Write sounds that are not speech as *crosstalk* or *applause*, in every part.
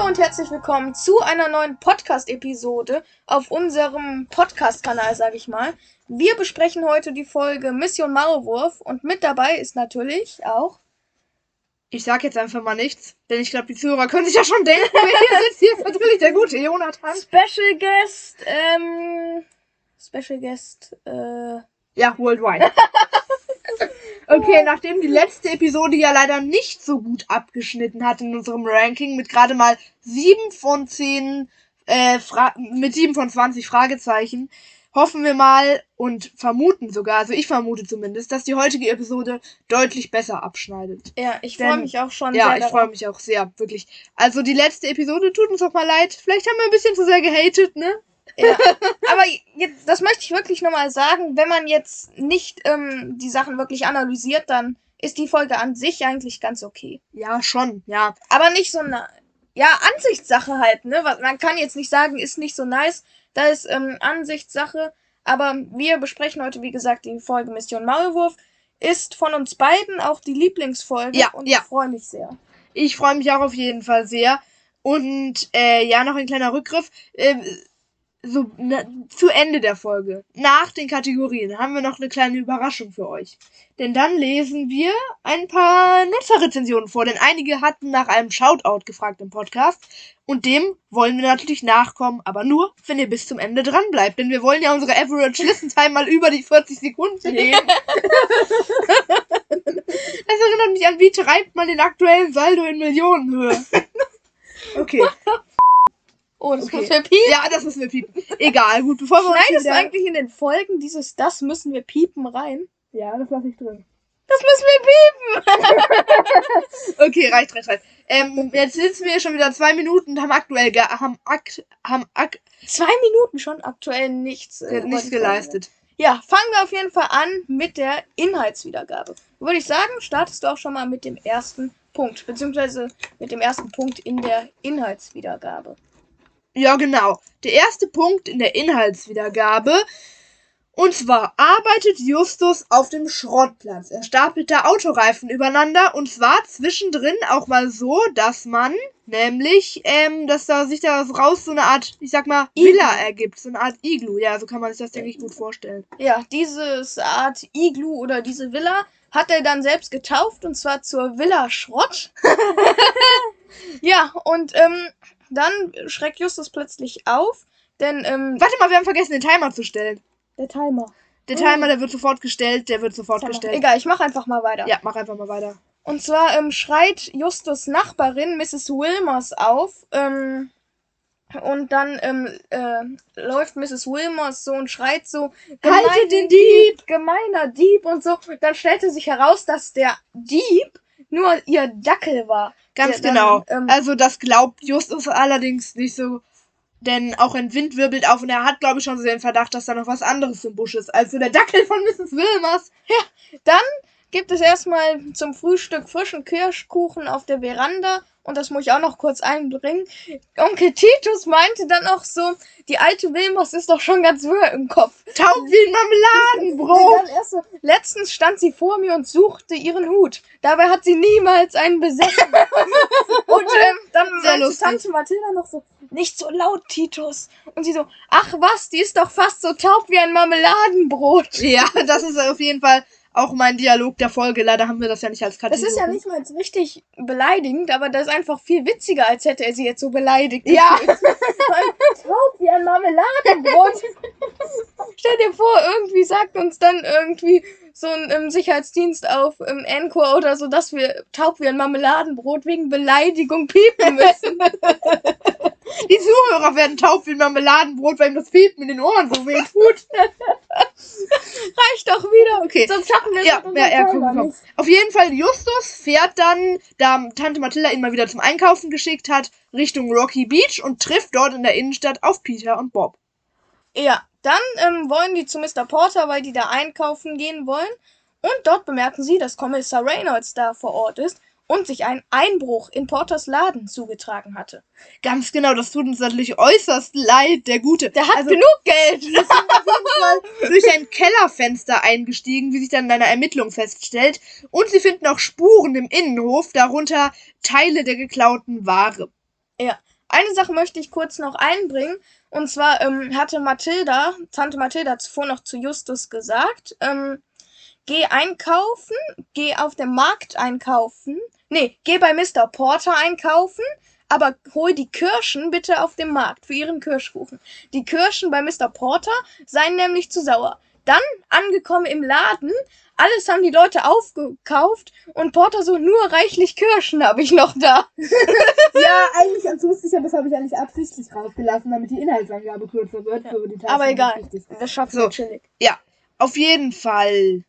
Hallo und herzlich willkommen zu einer neuen Podcast-Episode auf unserem Podcast-Kanal, sage ich mal. Wir besprechen heute die Folge Mission Maulwurf und mit dabei ist natürlich auch. Ich sag jetzt einfach mal nichts, denn ich glaube, die Zuhörer können sich ja schon denken, wer hier sitzt. Hier ist natürlich der gute Jonathan. Special Guest, ähm. Special Guest, äh. Ja, worldwide. *laughs* Okay, nachdem die letzte Episode ja leider nicht so gut abgeschnitten hat in unserem Ranking mit gerade mal 7 von 10, äh, Fra mit 7 von 20 Fragezeichen, hoffen wir mal und vermuten sogar, also ich vermute zumindest, dass die heutige Episode deutlich besser abschneidet. Ja, ich freue mich auch schon Ja, sehr. ich freue mich auch sehr, wirklich. Also die letzte Episode tut uns auch mal leid. Vielleicht haben wir ein bisschen zu sehr gehatet, ne? Ja. Aber jetzt, das möchte ich wirklich nochmal sagen, wenn man jetzt nicht ähm, die Sachen wirklich analysiert, dann ist die Folge an sich eigentlich ganz okay. Ja, schon, ja. Aber nicht so eine, ja, Ansichtssache halt, ne? Man kann jetzt nicht sagen, ist nicht so nice. Da ist ähm, Ansichtssache. Aber wir besprechen heute, wie gesagt, die Folge Mission Maulwurf. Ist von uns beiden auch die Lieblingsfolge. Ja, und ja. ich freue mich sehr. Ich freue mich auch auf jeden Fall sehr. Und äh, ja, noch ein kleiner Rückgriff. Äh, so na, zu Ende der Folge, nach den Kategorien, haben wir noch eine kleine Überraschung für euch. Denn dann lesen wir ein paar Nutzerrezensionen vor, denn einige hatten nach einem Shoutout gefragt im Podcast. Und dem wollen wir natürlich nachkommen, aber nur, wenn ihr bis zum Ende dran bleibt. Denn wir wollen ja unsere Average Listen Time mal über die 40 Sekunden heben. Das erinnert mich an, wie treibt man den aktuellen Saldo in Millionenhöhe. *laughs* Okay. Oh, das Okay. muss wir piepen. Ja, das müssen wir piepen. Egal, gut, bevor wir uns Schneidest du wieder- eigentlich in den Folgen dieses Das müssen wir piepen rein? Ja, das lasse ich drin. Das müssen wir piepen! *laughs* Okay, reicht, reicht, reicht. Ähm, jetzt sitzen wir schon wieder zwei Minuten und haben aktuell ge haben, akt haben ak Zwei Minuten schon aktuell nichts, äh, nichts Folge. geleistet. Ja, fangen wir auf jeden Fall an mit der Inhaltswiedergabe. Würde ich sagen, startest du auch schon mal mit dem ersten Punkt, beziehungsweise mit dem ersten Punkt in der Inhaltswiedergabe. Ja, genau. Der erste Punkt in der Inhaltswiedergabe. Und zwar arbeitet Justus auf dem Schrottplatz. Er stapelt da Autoreifen übereinander und zwar zwischendrin auch mal so, dass man nämlich, ähm, dass da sich da raus so eine Art, ich sag mal. Villa ergibt. So eine Art Iglu. Ja, so kann man sich das, denke ich, gut vorstellen. Ja, dieses Art Iglu oder diese Villa hat er dann selbst getauft und zwar zur Villa Schrott. *laughs* *laughs* ja, und ähm, dann schreckt Justus plötzlich auf, denn ähm, Warte mal, wir haben vergessen, den Timer zu stellen. der Timer. Der Oh. Timer, der wird sofort gestellt, der wird sofort gestellt. Egal, ich mache einfach mal weiter. Ja, mach einfach mal weiter. Und zwar ähm, schreit Justus Nachbarin Mrs. Wilmers auf. Ähm, und dann ähm, äh, läuft Mrs. Wilmers so und schreit so: Haltet den Dieb! Gemeiner Dieb und so. Dann stellte sich heraus, dass der Dieb nur ihr Dackel war. Ganz genau. dann, ähm, also das glaubt Justus allerdings nicht so. Denn auch ein Wind wirbelt auf und er hat, glaube ich, schon so den Verdacht, dass da noch was anderes im Busch ist. Also der Dackel von Mrs. Wilmers. Dann gibt es erstmal zum Frühstück frischen Kirschkuchen auf der Veranda. Und das muss ich auch noch kurz einbringen. Onkel Titus meinte dann auch so, die alte Wilmers ist doch schon ganz wirr im Kopf. Taub wie ein Marmeladenbrot. so, letztens stand sie vor mir und suchte ihren Hut. Dabei hat sie niemals einen besessen. *laughs* und ähm, dann meinte. Tante Mathilda noch so, nicht so laut, Titus. Und sie so, ach was, die ist doch fast so taub wie ein Marmeladenbrot. Ja, das ist auf jeden Fall auch mein Dialog der Folge. Leider haben wir das ja nicht als Das Kategorie. ist ja nicht mal richtig beleidigend, aber das ist einfach viel witziger, als hätte er sie jetzt so beleidigt. Ja. *laughs* Taub wie ein Marmeladenbrot. *laughs* Stell dir vor, irgendwie sagt uns dann irgendwie so ein ähm, Sicherheitsdienst auf ähm, Encore oder so, dass wir taub wie ein Marmeladenbrot wegen Beleidigung piepen müssen. *laughs* Die Zuhörer werden taub wie ein Marmeladenbrot, weil ihm das Piepen in den Ohren so weh tut. *laughs* Reicht doch wieder. Okay. Sonst schaffen wir Ja, mit ja, unserem ja, komm, komm. Auf jeden Fall, Justus fährt dann, da Tante Mathilda ihn mal wieder zum Einkaufen geschickt hat, Richtung Rocky Beach und trifft dort in der Innenstadt auf Peter und Bob. Ja, dann ähm, wollen die zu Mr. Porter, weil die da einkaufen gehen wollen. Und dort bemerken sie, dass Kommissar Reynolds da vor Ort ist und sich ein Einbruch in Porters Laden zugetragen hatte. Ganz genau, das tut uns natürlich äußerst leid, der Gute. Der hat Also- genug Geld. durch ein Kellerfenster eingestiegen, wie sich dann in einer Ermittlung feststellt. Und sie finden auch Spuren im Innenhof, darunter Teile der geklauten Ware. eine Sache möchte ich kurz noch einbringen. Und zwar ähm, hatte Mathilda, Tante Mathilda zuvor noch zu Justus gesagt, ähm, geh einkaufen, geh auf dem Markt einkaufen. Nee, geh bei Mr. Porter einkaufen, aber hol die Kirschen bitte auf dem Markt für ihren Kirschkuchen. Die Kirschen bei Mr. Porter seien nämlich zu sauer. Dann, angekommen im Laden, alles haben die Leute aufgekauft und Porter so, nur reichlich Kirschen habe ich noch da. *laughs* ja, eigentlich ganz lustig, aber das habe ich eigentlich absichtlich rausgelassen, damit die Inhaltsangabe kürzer wird. Ja. Für die Aber egal, das schaffen So. chillig. Ja, auf jeden Fall.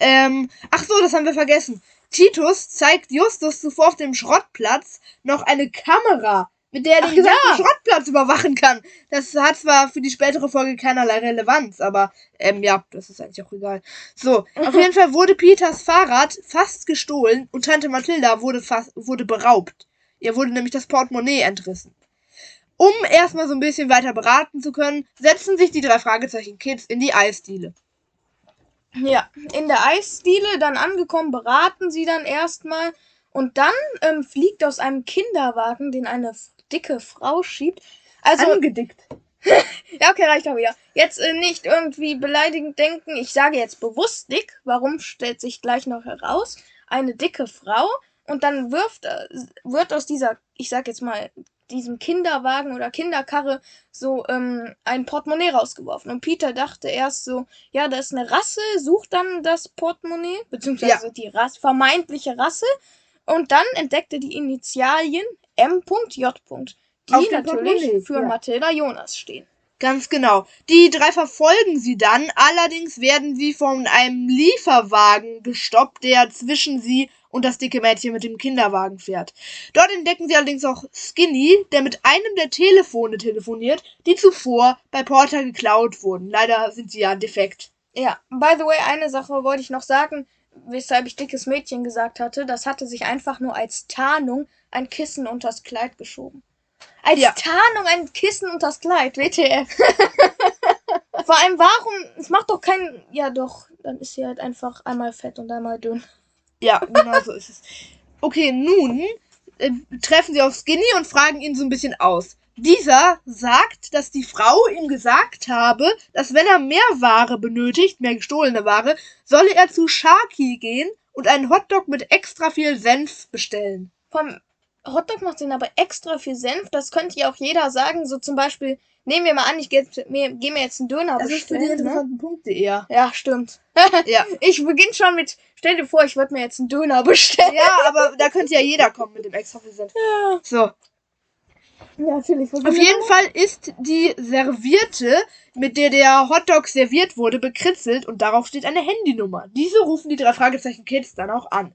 Ähm, ach so, das haben wir vergessen. Titus zeigt Justus zuvor auf dem Schrottplatz noch eine Kamera, mit der er den gesamten ja. Schrottplatz überwachen kann. Das hat zwar für die spätere Folge keinerlei Relevanz, aber ähm, ja, das ist eigentlich auch egal. So, auf *laughs* jeden Fall wurde Peters Fahrrad fast gestohlen und Tante Mathilda wurde fast wurde beraubt. Ihr wurde nämlich das Portemonnaie entrissen. Um erstmal so ein bisschen weiter beraten zu können, setzen sich die drei Fragezeichen Kids in die Eisdiele. Ja, in der Eisdiele dann angekommen, beraten sie dann erstmal und dann ähm, fliegt aus einem Kinderwagen, den eine dicke Frau schiebt. Also, Angedickt. *laughs* ja, okay, reicht auch wieder. Jetzt äh, nicht irgendwie beleidigend denken. Ich sage jetzt bewusst dick. Warum stellt sich gleich noch heraus? Eine dicke Frau und dann wirft, äh, wird aus dieser, ich sag jetzt mal, diesem Kinderwagen oder Kinderkarre so ähm, ein Portemonnaie rausgeworfen. Und Peter dachte erst so, ja, da ist eine Rasse, sucht dann das Portemonnaie, beziehungsweise die Rasse, vermeintliche Rasse. Und dann entdeckte die Initialien M.J. Die Auf natürlich für ja. Mathilda Jonas stehen. Ganz genau. Die drei verfolgen sie dann, allerdings werden sie von einem Lieferwagen gestoppt, der zwischen sie und das dicke Mädchen mit dem Kinderwagen fährt. Dort entdecken sie allerdings auch Skinny, der mit einem der Telefone telefoniert, die zuvor bei Porter geklaut wurden. Leider sind sie ja defekt. Ja, by the way, eine Sache wollte ich noch sagen, weshalb ich dickes Mädchen gesagt hatte. Das hatte sich einfach nur als Tarnung ein Kissen unters Kleid geschoben. Als Ja. Tarnung ein Kissen unters Kleid, WTF. Vor allem, warum? Es macht doch keinen. Ja, doch, dann ist sie halt einfach einmal fett und einmal dünn. Ja, genau so ist es. Okay, nun äh, treffen sie auf Skinny und fragen ihn so ein bisschen aus. Dieser sagt, dass die Frau ihm gesagt habe, dass wenn er mehr Ware benötigt, mehr gestohlene Ware, solle er zu Sharky gehen und einen Hotdog mit extra viel Senf bestellen. Vom Hotdog macht den aber extra viel Senf. Das könnte ja auch jeder sagen. So zum Beispiel, nehmen wir mal an, ich gehe mir, geh mir jetzt einen Döner bestellen. ne? Punkte eher. Ja, stimmt. *laughs* Ja. *laughs* Ich beginne schon mit, stell dir vor, ich würde mir jetzt einen Döner bestellen. ja, aber da könnte ja jeder kommen mit dem extra viel Senf. So, Ja, natürlich. Auf jeden Fall ist die Serviette, mit der der Hotdog serviert wurde, bekritzelt und darauf steht eine Handynummer. Diese rufen die drei Fragezeichen Kids dann auch an.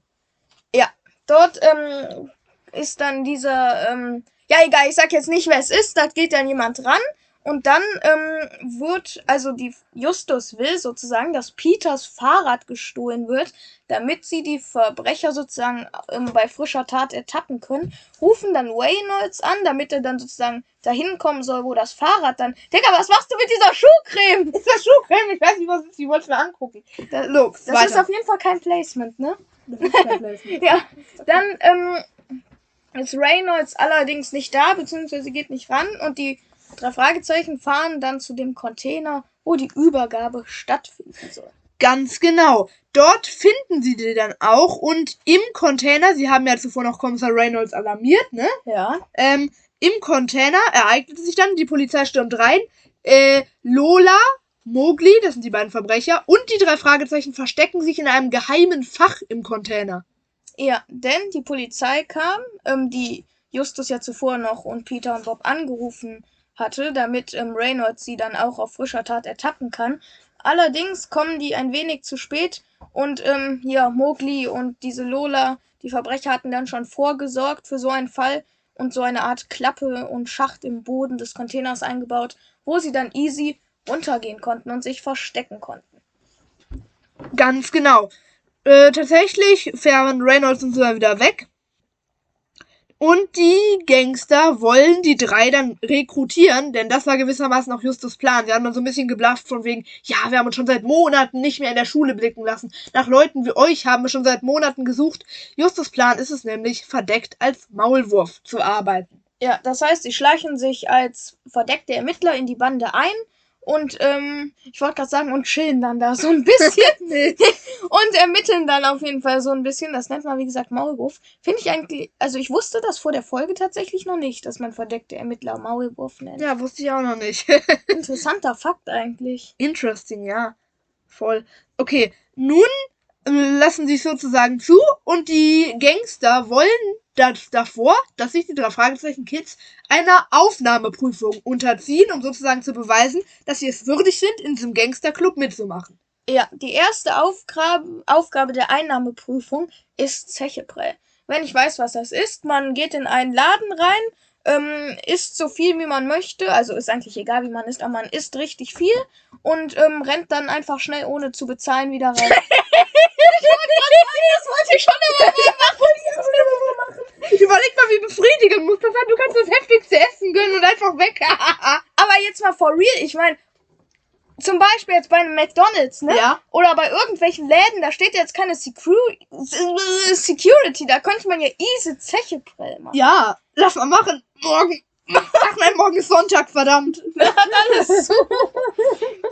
Dort ähm, ist dann dieser, ähm, ja egal, ich sag jetzt nicht, wer es ist, da geht dann jemand ran und dann ähm, wird, also die Justus will sozusagen, dass Peters Fahrrad gestohlen wird, damit sie die Verbrecher sozusagen ähm, bei frischer Tat ertappen können, rufen dann Reynolds an, damit er dann sozusagen dahin kommen soll, wo das Fahrrad dann, Digga, was machst du mit dieser Schuhcreme? *laughs* Ist das Schuhcreme? Ich weiß nicht, was ist. Ich wollte es mir angucken. Das, Los, das ist auf jeden Fall kein Placement, ne? *laughs* Ja, dann ähm, ist Reynolds allerdings nicht da, beziehungsweise geht nicht ran und die drei Fragezeichen fahren dann zu dem Container, wo die Übergabe stattfinden soll. Ganz genau. Dort finden sie die dann auch und im Container, sie haben ja zuvor noch Kommissar Reynolds alarmiert, ne? Ja. Ähm, Im Container ereignete sich dann, die Polizei stürmt rein, äh, Lola, Mowgli, das sind die beiden Verbrecher, und die drei Fragezeichen verstecken sich in einem geheimen Fach im Container. Ja, denn die Polizei kam, ähm, die Justus ja zuvor noch und Peter und Bob angerufen hatte, damit ähm, Reynolds sie dann auch auf frischer Tat ertappen kann. Allerdings kommen die ein wenig zu spät und ähm, ja, Mowgli und diese Lola, die Verbrecher hatten dann schon vorgesorgt für so einen Fall und so eine Art Klappe und Schacht im Boden des Containers eingebaut, wo sie dann easy runtergehen konnten und sich verstecken konnten. Ganz genau. Äh, tatsächlich fahren Reynolds und so wieder weg. Und die Gangster wollen die drei dann rekrutieren, denn das war gewissermaßen auch Justus Plan. Sie haben dann so ein bisschen geblufft von wegen, ja, wir haben uns schon seit Monaten nicht mehr in der Schule blicken lassen. Nach Leuten wie euch haben wir schon seit Monaten gesucht. Justus Plan ist es nämlich, verdeckt als Maulwurf zu arbeiten. Ja, das heißt, sie schleichen sich als verdeckte Ermittler in die Bande ein und ähm, ich wollte gerade sagen, und chillen dann da so ein bisschen *laughs* und ermitteln dann auf jeden Fall so ein bisschen. Das nennt man, wie gesagt, Maulwurf. Finde ich eigentlich, also ich wusste das vor der Folge tatsächlich noch nicht, dass man verdeckte Ermittler Maulwurf nennt. Ja, wusste ich auch noch nicht. Interessanter Fakt eigentlich. Interesting, ja. Voll. Okay, nun lassen es sozusagen zu und die Gangster wollen das davor, dass sich die drei Fragezeichen Kids einer Aufnahmeprüfung unterziehen, um sozusagen zu beweisen, dass sie es würdig sind, in diesem Gangsterclub mitzumachen. Ja, die erste Aufgabe, Aufgabe der Einnahmeprüfung ist Zecheprell. Wenn ich weiß, was das ist, man geht in einen Laden rein, ähm, isst so viel, wie man möchte, also ist eigentlich egal, wie man isst, aber man isst richtig viel und ähm, rennt dann einfach schnell, ohne zu bezahlen, wieder rein. *laughs* das wollte ich schon immer machen. Überleg mal, wie befriedigend muss das sein. Du kannst das heftigste Essen gönnen und einfach weg. *laughs* Aber jetzt mal for real, ich meine, zum Beispiel jetzt bei einem McDonalds, ne? Ja. Oder bei irgendwelchen Läden, da steht jetzt keine Secu Security, da könnte man ja easy Zeche prellen machen. Ja, lass mal machen. Morgen. Ach nein, morgen ist Sonntag, verdammt. *laughs* Alles so.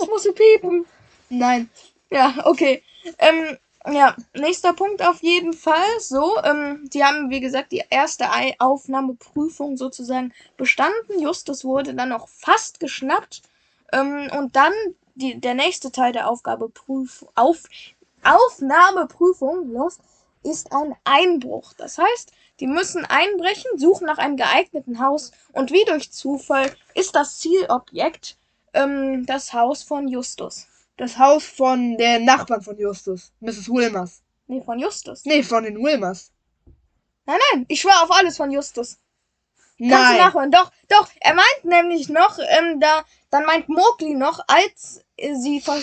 Ich muss so piepen. Nein. Ja, okay. Ähm, ja, nächster Punkt auf jeden Fall. So, ähm, die haben, wie gesagt, die erste Aufnahmeprüfung sozusagen bestanden. Justus wurde dann noch fast geschnappt. Ähm, und dann die, der nächste Teil der Aufgabe Prüf, auf, Aufnahmeprüfung los, ist ein Einbruch. Das heißt, die müssen einbrechen, suchen nach einem geeigneten Haus und wie durch Zufall ist das Zielobjekt ähm, das Haus von Justus. Das Haus von der Nachbarn von Justus. Mrs. Wilmers. Nee, von Justus. Nee, von den Wilmers. Nein, nein, ich schwöre auf alles von Justus. Kannst du Nein. nachhören. Doch, doch, er meint nämlich noch, ähm, da, dann meint Mowgli noch, als äh, sie ver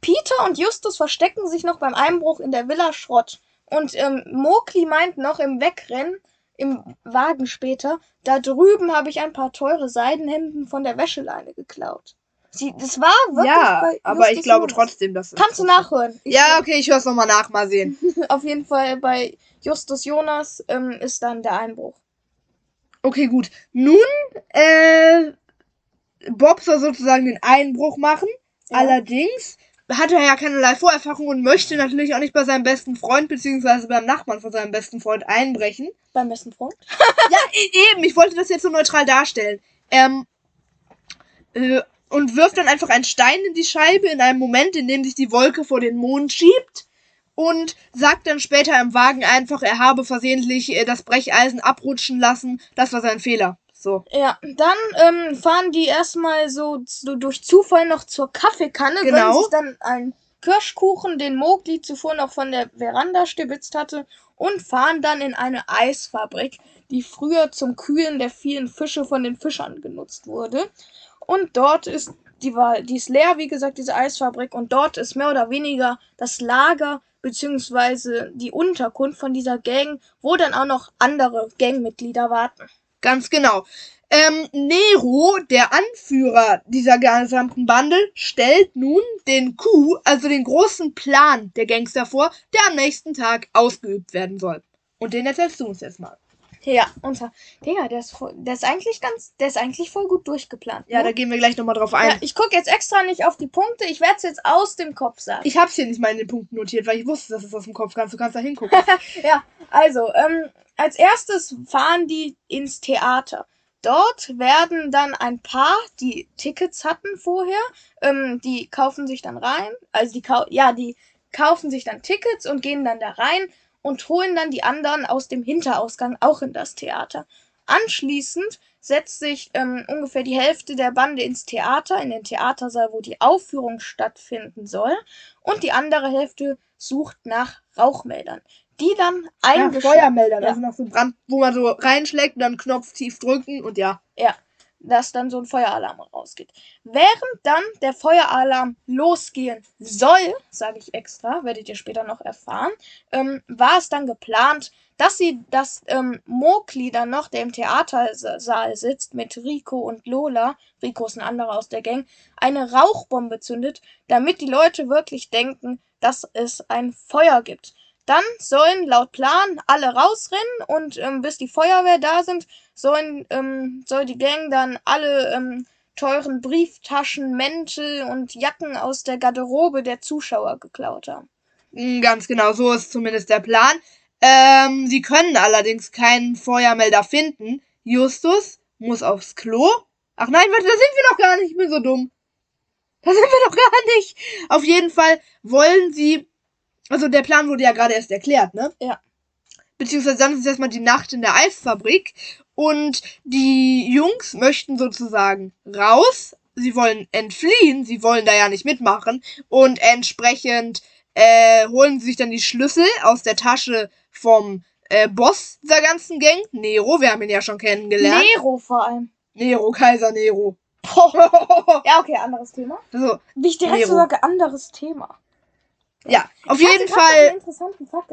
Peter und Justus verstecken sich noch beim Einbruch in der Villa Schrott. Und ähm, Mowgli meint noch im Wegrennen, im Wagen später, da drüben habe ich ein paar teure Seidenhemden von der Wäscheleine geklaut. Sie, das war wirklich Ja, aber ich glaube Jonas. trotzdem, dass es Kannst du nachhören. Ich Ja, okay, ich höre es nochmal nach, mal sehen. *laughs* Auf jeden Fall bei Justus Jonas ähm, ist dann der Einbruch. Okay, gut. Nun, äh, Bob soll sozusagen den Einbruch machen. Ja. Allerdings hat er ja keinerlei Vorerfahrung und möchte natürlich auch nicht bei seinem besten Freund beziehungsweise beim Nachbarn von seinem besten Freund einbrechen. Beim besten Freund. *laughs* ja, e- eben. Ich wollte das jetzt so neutral darstellen. Ähm, äh, und wirft dann einfach einen Stein in die Scheibe in einem Moment, in dem sich die Wolke vor den Mond schiebt. Und sagt dann später im Wagen einfach, er habe versehentlich äh, das Brecheisen abrutschen lassen. Das war sein Fehler. So. Ja, dann ähm, fahren die erstmal so, so durch Zufall noch zur Kaffeekanne, Genau. sich dann einen Kirschkuchen, den Mowgli zuvor noch von der Veranda stibitzt hatte, und fahren dann in eine Eisfabrik, die früher zum Kühlen der vielen Fische von den Fischern genutzt wurde. Und dort ist die war, die ist leer, wie gesagt, diese Eisfabrik, und dort ist mehr oder weniger das Lager beziehungsweise die Unterkunft von dieser Gang, wo dann auch noch andere Gangmitglieder warten. Ganz genau. Ähm, Nero, der Anführer dieser gesamten Bande, stellt nun den Coup, also den großen Plan der Gangster vor, der am nächsten Tag ausgeübt werden soll. Und den erzählst du uns jetzt mal. Ja, unser. Digga, der ist, voll, der ist eigentlich ganz. Der ist eigentlich voll gut durchgeplant. Ja, ne? da gehen wir gleich nochmal drauf ein. ja, ich gucke jetzt extra nicht auf die Punkte. Ich werde es jetzt aus dem Kopf sagen. Ich hab's hier nicht mal in den Punkten notiert, weil ich wusste, dass es aus dem Kopf kannst. Du kannst da hingucken. *laughs* Ja, also, ähm, als erstes fahren die ins Theater. Dort werden dann ein paar, die Tickets hatten vorher, ähm, die kaufen sich dann rein. Also die ja, die kaufen sich dann Tickets und gehen dann da rein und holen dann die anderen aus dem Hinterausgang auch in das Theater. Anschließend setzt sich ähm, ungefähr die Hälfte der Bande ins Theater, in den Theatersaal, wo die Aufführung stattfinden soll. Und die andere Hälfte sucht nach Rauchmeldern, die dann ja, eingeschaltet Feuermelder, Ja. also nach so Brand, wo man so reinschlägt und dann Knopf tief drücken und ja. Dass dann so ein Feueralarm rausgeht. Während dann der Feueralarm losgehen soll, sage ich extra, werdet ihr später noch erfahren, ähm, war es dann geplant, dass sie, dass ähm, Mowgli dann noch, der im Theatersaal sitzt, mit Rico und Lola, Rico ist ein anderer aus der Gang, eine Rauchbombe zündet, damit die Leute wirklich denken, dass es ein Feuer gibt. Dann sollen laut Plan alle rausrennen und ähm, bis die Feuerwehr da sind, sollen, ähm, soll die Gang dann alle ähm, teuren Brieftaschen, Mäntel und Jacken aus der Garderobe der Zuschauer geklaut haben. Mm, Ganz genau, so ist zumindest der Plan. Ähm, sie können allerdings keinen Feuermelder finden. Justus muss aufs Klo. Ach nein, warte, da sind wir doch gar nicht. Ich bin so dumm. Da sind wir doch gar nicht. Auf jeden Fall wollen sie. Also der Plan wurde ja gerade erst erklärt, ne? Ja. Beziehungsweise dann ist es erstmal die Nacht in der Eisfabrik. Und die Jungs möchten sozusagen raus. Sie wollen entfliehen. Sie wollen da ja nicht mitmachen. Und entsprechend äh, holen sie sich dann die Schlüssel aus der Tasche vom äh, Boss der ganzen Gang. Nero, wir haben ihn ja schon kennengelernt. Nero vor allem. Nero, Kaiser Nero. *laughs* Ja, okay, anderes Thema. so, Wie ich direkt Nero. so sage, anderes Thema. Ja, auf jeden Fall. Fakt,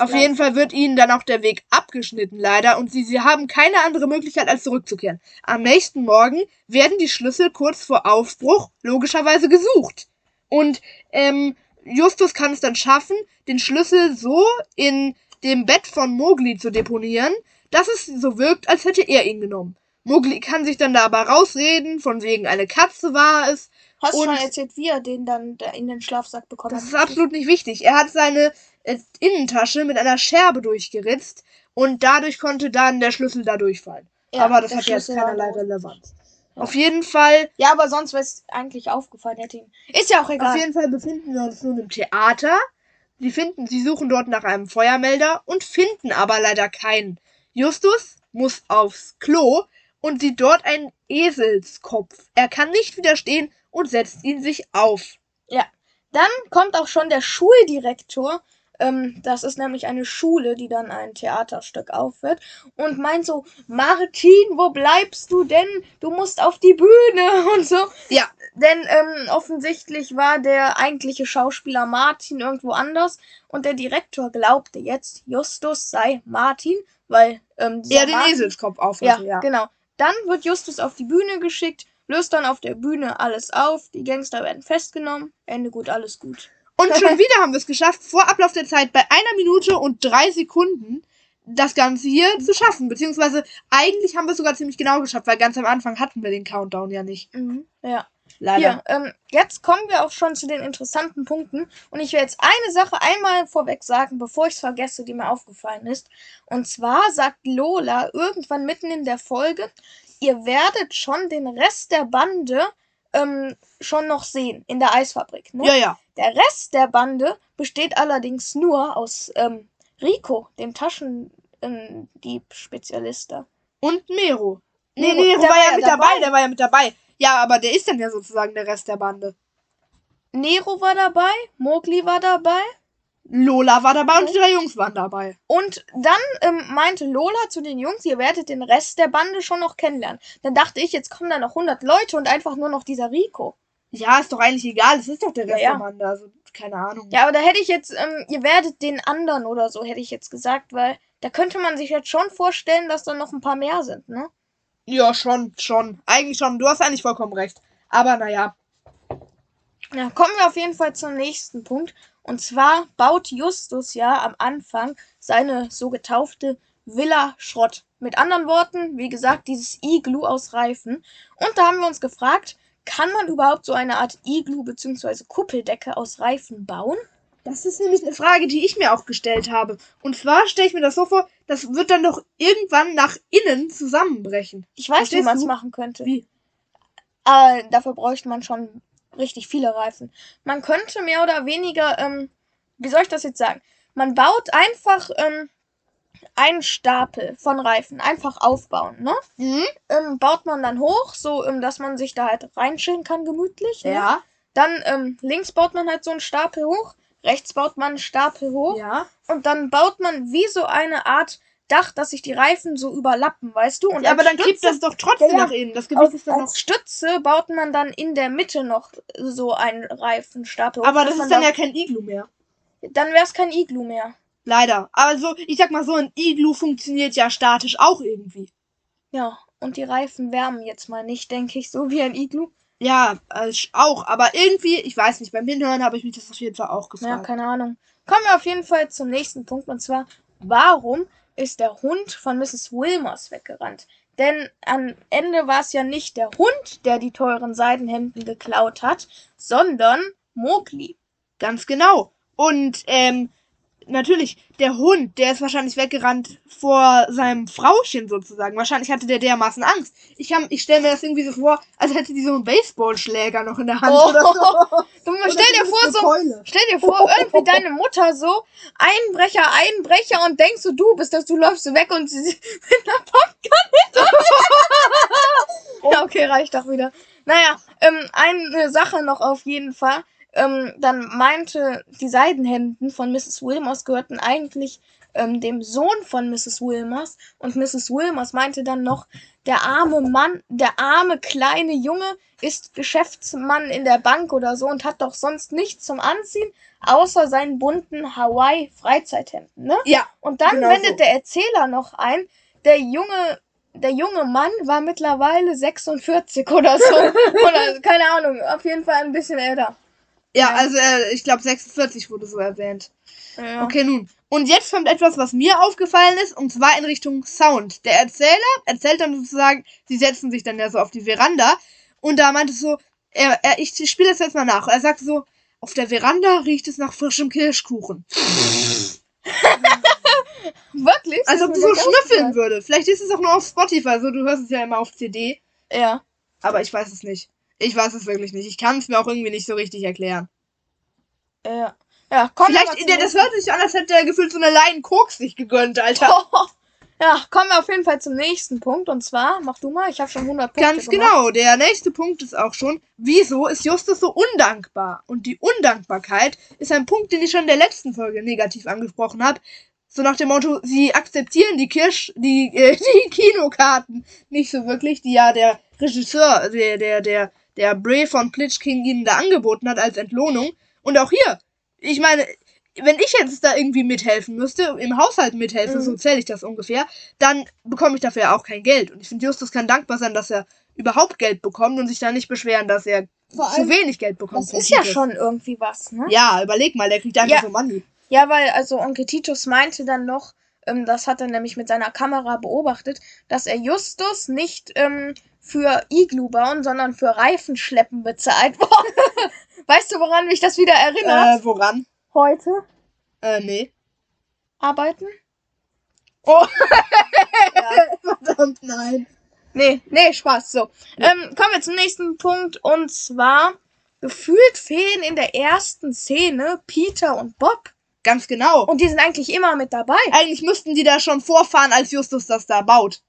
Auf gleich. jeden Fall wird ihnen dann auch der Weg abgeschnitten, leider, und sie, sie haben keine andere Möglichkeit, als zurückzukehren. Am nächsten Morgen werden die Schlüssel kurz vor Aufbruch logischerweise gesucht. Und ähm, Justus kann es dann schaffen, den Schlüssel so in dem Bett von Mowgli zu deponieren, dass es so wirkt, als hätte er ihn genommen. Mowgli kann sich dann da aber rausreden, von wegen eine Katze war es. Hast du schon erzählt, wie er den dann da in den Schlafsack bekommen Das hat? ist absolut nicht wichtig. Er hat seine äh, Innentasche mit einer Scherbe durchgeritzt und dadurch konnte dann der Schlüssel da durchfallen. Ja, aber das hat jetzt Schlüssel war keinerlei. Relevanz. Auf jeden Fall, Ja, aber sonst wäre es eigentlich aufgefallen, hätte ihn. Ist ja auch auf egal. jeden Fall befinden wir uns nun im Theater. Sie finden, sie suchen dort nach einem Feuermelder und finden aber leider keinen. Justus muss aufs Klo und sieht dort einen Eselskopf. Er kann nicht widerstehen und setzt ihn sich auf. Dann kommt auch schon der Schuldirektor. Ähm, das ist nämlich eine Schule, die dann ein Theaterstück aufführt. Und meint so, Martin, wo bleibst du denn? Du musst auf die Bühne *laughs* und so. Ja. Denn ähm, offensichtlich war der eigentliche Schauspieler Martin irgendwo anders. Und der Direktor glaubte jetzt, Justus sei Martin, weil ähm, Er den Martin- Eselskopf auf. ja, ja. genau. Dann wird Justus auf die Bühne geschickt, löst dann auf der Bühne alles auf, die Gangster werden festgenommen, Ende gut, alles gut. Und *laughs* schon wieder haben wir es geschafft, vor Ablauf der Zeit bei einer Minute und drei Sekunden das Ganze hier zu schaffen. Beziehungsweise eigentlich haben wir es sogar ziemlich genau geschafft, weil ganz am Anfang hatten wir den Countdown ja nicht. Ja. Leider. Hier, ähm, jetzt kommen wir auch schon zu den interessanten Punkten. Und ich will jetzt eine Sache einmal vorweg sagen, bevor ich es vergesse, die mir aufgefallen ist. Und zwar sagt Lola irgendwann mitten in der Folge, ihr werdet schon den Rest der Bande ähm, schon noch sehen in der Eisfabrik. Ne? Ja, ja. Der Rest der Bande besteht allerdings nur aus ähm, Rico, dem Taschendieb-Spezialist da. Und Mero. Nee, Nero, Nero der war war ja ja mit dabei. dabei. der war ja mit dabei. Ja, aber der ist dann ja sozusagen der Rest der Bande. Nero war dabei, Mowgli war dabei. Lola war dabei und die drei Jungs waren dabei. Und dann ähm, meinte Lola zu den Jungs, ihr werdet den Rest der Bande schon noch kennenlernen. Dann dachte ich, jetzt kommen da noch 100 Leute und einfach nur noch dieser Rico. Ja, ist doch eigentlich egal. Es ist doch der Rest Ja, ja. der Bande. Also, keine Ahnung. Ja, aber da hätte ich jetzt, ähm, ihr werdet den anderen oder so, hätte ich jetzt gesagt, weil da könnte man sich jetzt schon vorstellen, dass da noch ein paar mehr sind, ne? Ja, schon, schon. Eigentlich schon. Du hast eigentlich vollkommen recht. Aber naja. Ja, kommen wir auf jeden Fall zum nächsten Punkt. Und zwar baut Justus ja am Anfang seine so getaufte Villa Schrott. Mit anderen Worten, wie gesagt, dieses Iglu aus Reifen. Und da haben wir uns gefragt, kann man überhaupt so eine Art Iglu bzw. Kuppeldecke aus Reifen bauen? Das ist nämlich eine Frage, die ich mir auch gestellt habe. Und zwar stelle ich mir das so vor, das wird dann doch irgendwann nach innen zusammenbrechen. Ich weiß, wie Verstehst man es machen könnte. Wie? Aber dafür bräuchte man schon richtig viele Reifen. Man könnte mehr oder weniger, ähm, wie soll ich das jetzt sagen? Man baut einfach ähm, einen Stapel von Reifen, einfach aufbauen, ne? Mhm. Ähm, baut man dann hoch, so ähm, dass man sich da halt reinschillen kann, gemütlich. Ne? Ja. Dann ähm, links baut man halt so einen Stapel hoch, rechts baut man einen Stapel hoch Ja. und dann baut man wie so eine Art Dach, dass sich die Reifen so überlappen, weißt du? Und ja aber dann kippt Stütze- das doch trotzdem Ja, ja. nach innen. Das Gewicht ist dann noch. Stütze baut man dann in der Mitte noch so einen Reifenstapel. Aber das ist dann da- ja kein Iglu mehr. Dann wäre es kein Iglu mehr. Leider. Aber so, ich sag mal so, ein Iglu funktioniert ja statisch auch irgendwie. Ja, und die Reifen wärmen jetzt mal nicht, denke ich, so wie ein Iglu. Ja, äh, auch, aber irgendwie, ich weiß nicht, beim Hinhören habe ich mich das auf jeden Fall auch Ja, gefragt. keine Ahnung. Kommen wir auf jeden Fall zum nächsten Punkt und zwar, warum ist der Hund von Mrs. Wilmers weggerannt? Denn am Ende war es ja nicht der Hund, der die teuren Seidenhemden geklaut hat, sondern Mowgli. Ganz genau. Und ähm, natürlich, der Hund, der ist wahrscheinlich weggerannt vor seinem Frauchen sozusagen. Wahrscheinlich hatte der dermaßen Angst. Ich, ich stelle mir das irgendwie so vor, als hätte die so einen Baseballschläger noch in der Hand Oh. oder so. *laughs* so, Keule. stell dir vor, irgendwie deine Mutter so, Einbrecher, Einbrecher und denkst du, du bist das, du läufst so weg und sie *laughs* mit einer dir. *laughs* Ja, okay, reicht doch wieder. Naja, ähm, eine Sache noch auf jeden Fall. Ähm, dann meinte, die Seidenhemden von Mrs. Wilmers gehörten eigentlich ähm, dem Sohn von Mrs. Wilmers. Und Mrs. Wilmers meinte dann noch, der arme Mann, der arme kleine Junge ist Geschäftsmann in der Bank oder so und hat doch sonst nichts zum Anziehen, außer seinen bunten Hawaii-Freizeithemden, ne? Ja, Und dann Genau wendet so. der Erzähler noch ein, der junge, der junge Mann war mittlerweile 46 oder so. *laughs* oder keine Ahnung, auf jeden Fall ein bisschen älter. ja, Ja. also äh, ich glaube 46 wurde so erwähnt. Ja. Okay, nun. Und jetzt kommt etwas, was mir aufgefallen ist, und zwar in Richtung Sound. Der Erzähler erzählt dann sozusagen, sie setzen sich dann ja so auf die Veranda, und da meinte es so, er, er, ich spiele das jetzt mal nach. Er sagt so, auf der Veranda riecht es nach frischem Kirschkuchen. *laughs* Wirklich? Als ob du so schnüffeln würde. Vielleicht ist es auch nur auf Spotify, so du hörst es ja immer auf CD. Ja. Aber ich weiß es nicht. Ich weiß es wirklich nicht. Ich kann es mir auch irgendwie nicht so richtig erklären. Ja. Ja, mal Vielleicht, zum der, das hört sich an, als hätte er gefühlt so eine Leiden Koks sich gegönnt, Alter. *laughs* Ja, kommen wir auf jeden Fall zum nächsten Punkt. Und zwar, mach du mal, ich habe schon 100 Punkte Ganz gemacht. genau. Der nächste Punkt ist auch schon, wieso ist Justus so undankbar? Und die Undankbarkeit ist ein Punkt, den ich schon in der letzten Folge negativ angesprochen habe. So nach dem Motto, sie akzeptieren die Kirsch, die, äh, *laughs* die Kinokarten nicht so wirklich, die ja der Regisseur, der, der, der, der Bray von Plitch King ihnen da angeboten hat als Entlohnung. Und auch hier, ich meine, wenn ich jetzt da irgendwie mithelfen müsste, im Haushalt mithelfen, Mhm. so zähle ich das ungefähr, dann bekomme ich dafür ja auch kein Geld. Und ich finde, Justus kann dankbar sein, dass er überhaupt Geld bekommt und sich da nicht beschweren, dass er Vor zu wenig Geld bekommt. das ist ja Titus. schon irgendwie was, ne? Ja, überleg mal, der kriegt einfach Ja. so Money. Ja, weil also Onkel Titus meinte dann noch, ähm, das hat er nämlich mit seiner Kamera beobachtet, dass er Justus nicht ähm, für Iglu bauen, sondern für Reifenschleppen bezahlt. Boah. *laughs* weißt du, woran mich das wieder erinnert? Äh, woran? Heute Äh, nee. arbeiten? *laughs* Verdammt, nein. Nee, nee, Spaß. So. Ähm, kommen wir zum nächsten Punkt und zwar gefühlt fehlen in der ersten Szene Peter und Bob Ganz genau. und die sind eigentlich immer mit dabei. Eigentlich müssten die da schon vorfahren, als Justus das da baut.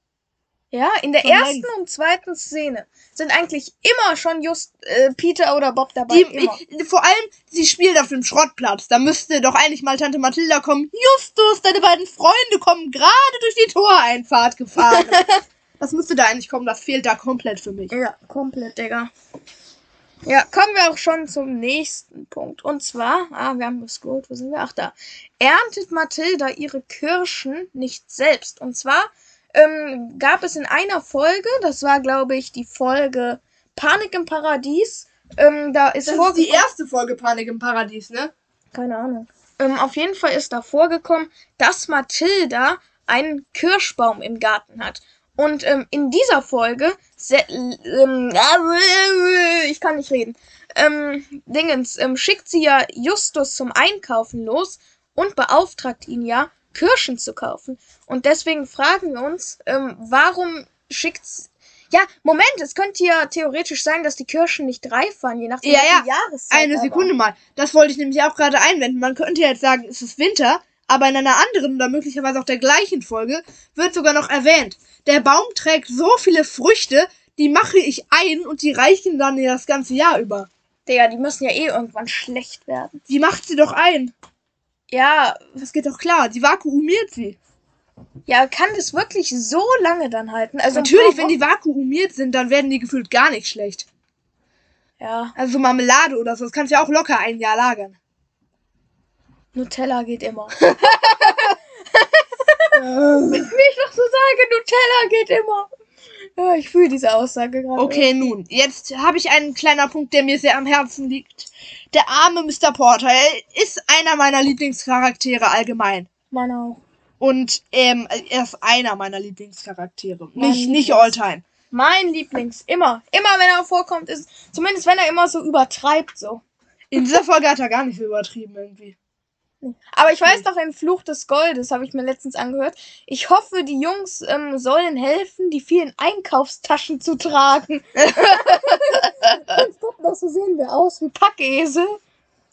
Ja, in der Schon ersten längst. und zweiten Szene sind eigentlich immer schon just äh, Peter oder Bob dabei. Die, ich, vor allem, sie spielt auf dem Schrottplatz. Da müsste doch eigentlich mal Tante Mathilda kommen. Justus, deine beiden Freunde kommen gerade durch die Toreinfahrt gefahren. *laughs* das müsste da eigentlich kommen. Das fehlt da komplett für mich. Ja, komplett, Digga. Ja, kommen wir auch schon zum nächsten Punkt. Und zwar, ah, wir haben gescrollt, wo sind wir? Ach, da. Erntet Mathilda ihre Kirschen nicht selbst. Und zwar ähm, gab es in einer Folge, das war, glaube ich, die Folge Panik im Paradies. Ähm, da ist Das ist die erste Folge Panik im Paradies, ne? Keine Ahnung. Ähm, auf jeden Fall ist da vorgekommen, dass Mathilda einen Kirschbaum im Garten hat. Und ähm, in dieser Folge, ähm, ich kann nicht reden, ähm, Dingens, ähm, schickt sie ja Justus zum Einkaufen los und beauftragt ihn ja, Kirschen zu kaufen. Und deswegen fragen wir uns, ähm, warum schickt ja, Moment, es könnte ja theoretisch sein, dass die Kirschen nicht reif waren, je nachdem, Ja, ja. Jahreszeit Eine Sekunde mal. Das wollte ich nämlich auch gerade einwenden. Man könnte jetzt sagen, es ist Winter, aber in einer anderen oder möglicherweise auch der gleichen Folge wird sogar noch erwähnt. Der Baum trägt so viele Früchte, die mache ich ein und die reichen dann ja das ganze Jahr über. Digga, die müssen ja eh irgendwann schlecht werden. Die macht sie doch ein. Ja, Das geht doch klar. Die vakuumiert sie. ja, kann das wirklich so lange dann halten? Also Natürlich, wenn die vakuumiert sind, dann werden die gefühlt gar nicht schlecht. Ja, Also so Marmelade oder so, das kannst du ja auch locker ein Jahr lagern. Nutella geht immer. *laughs* Wie ich noch so sage, Nutella geht immer. Ja, ich fühle diese Aussage gerade. Okay, nun, jetzt habe ich einen kleinen Punkt, der mir sehr am Herzen liegt. Der arme Mr. Porter, er ist einer meiner Lieblingscharaktere allgemein. Meiner auch. Und ähm, er ist einer meiner Lieblingscharaktere. Mein Nicht, nicht Alltime. Mein Lieblings. Immer. Immer, wenn er vorkommt, ist. Zumindest wenn er immer so übertreibt, so. In dieser Folge hat er gar nicht so übertrieben irgendwie. Aber ich weiß doch, in Fluch des Goldes habe ich mir letztens angehört. Ich hoffe, die Jungs ähm, sollen helfen, die vielen Einkaufstaschen zu tragen. *laughs* Doch, so sehen wir aus wie Packesel.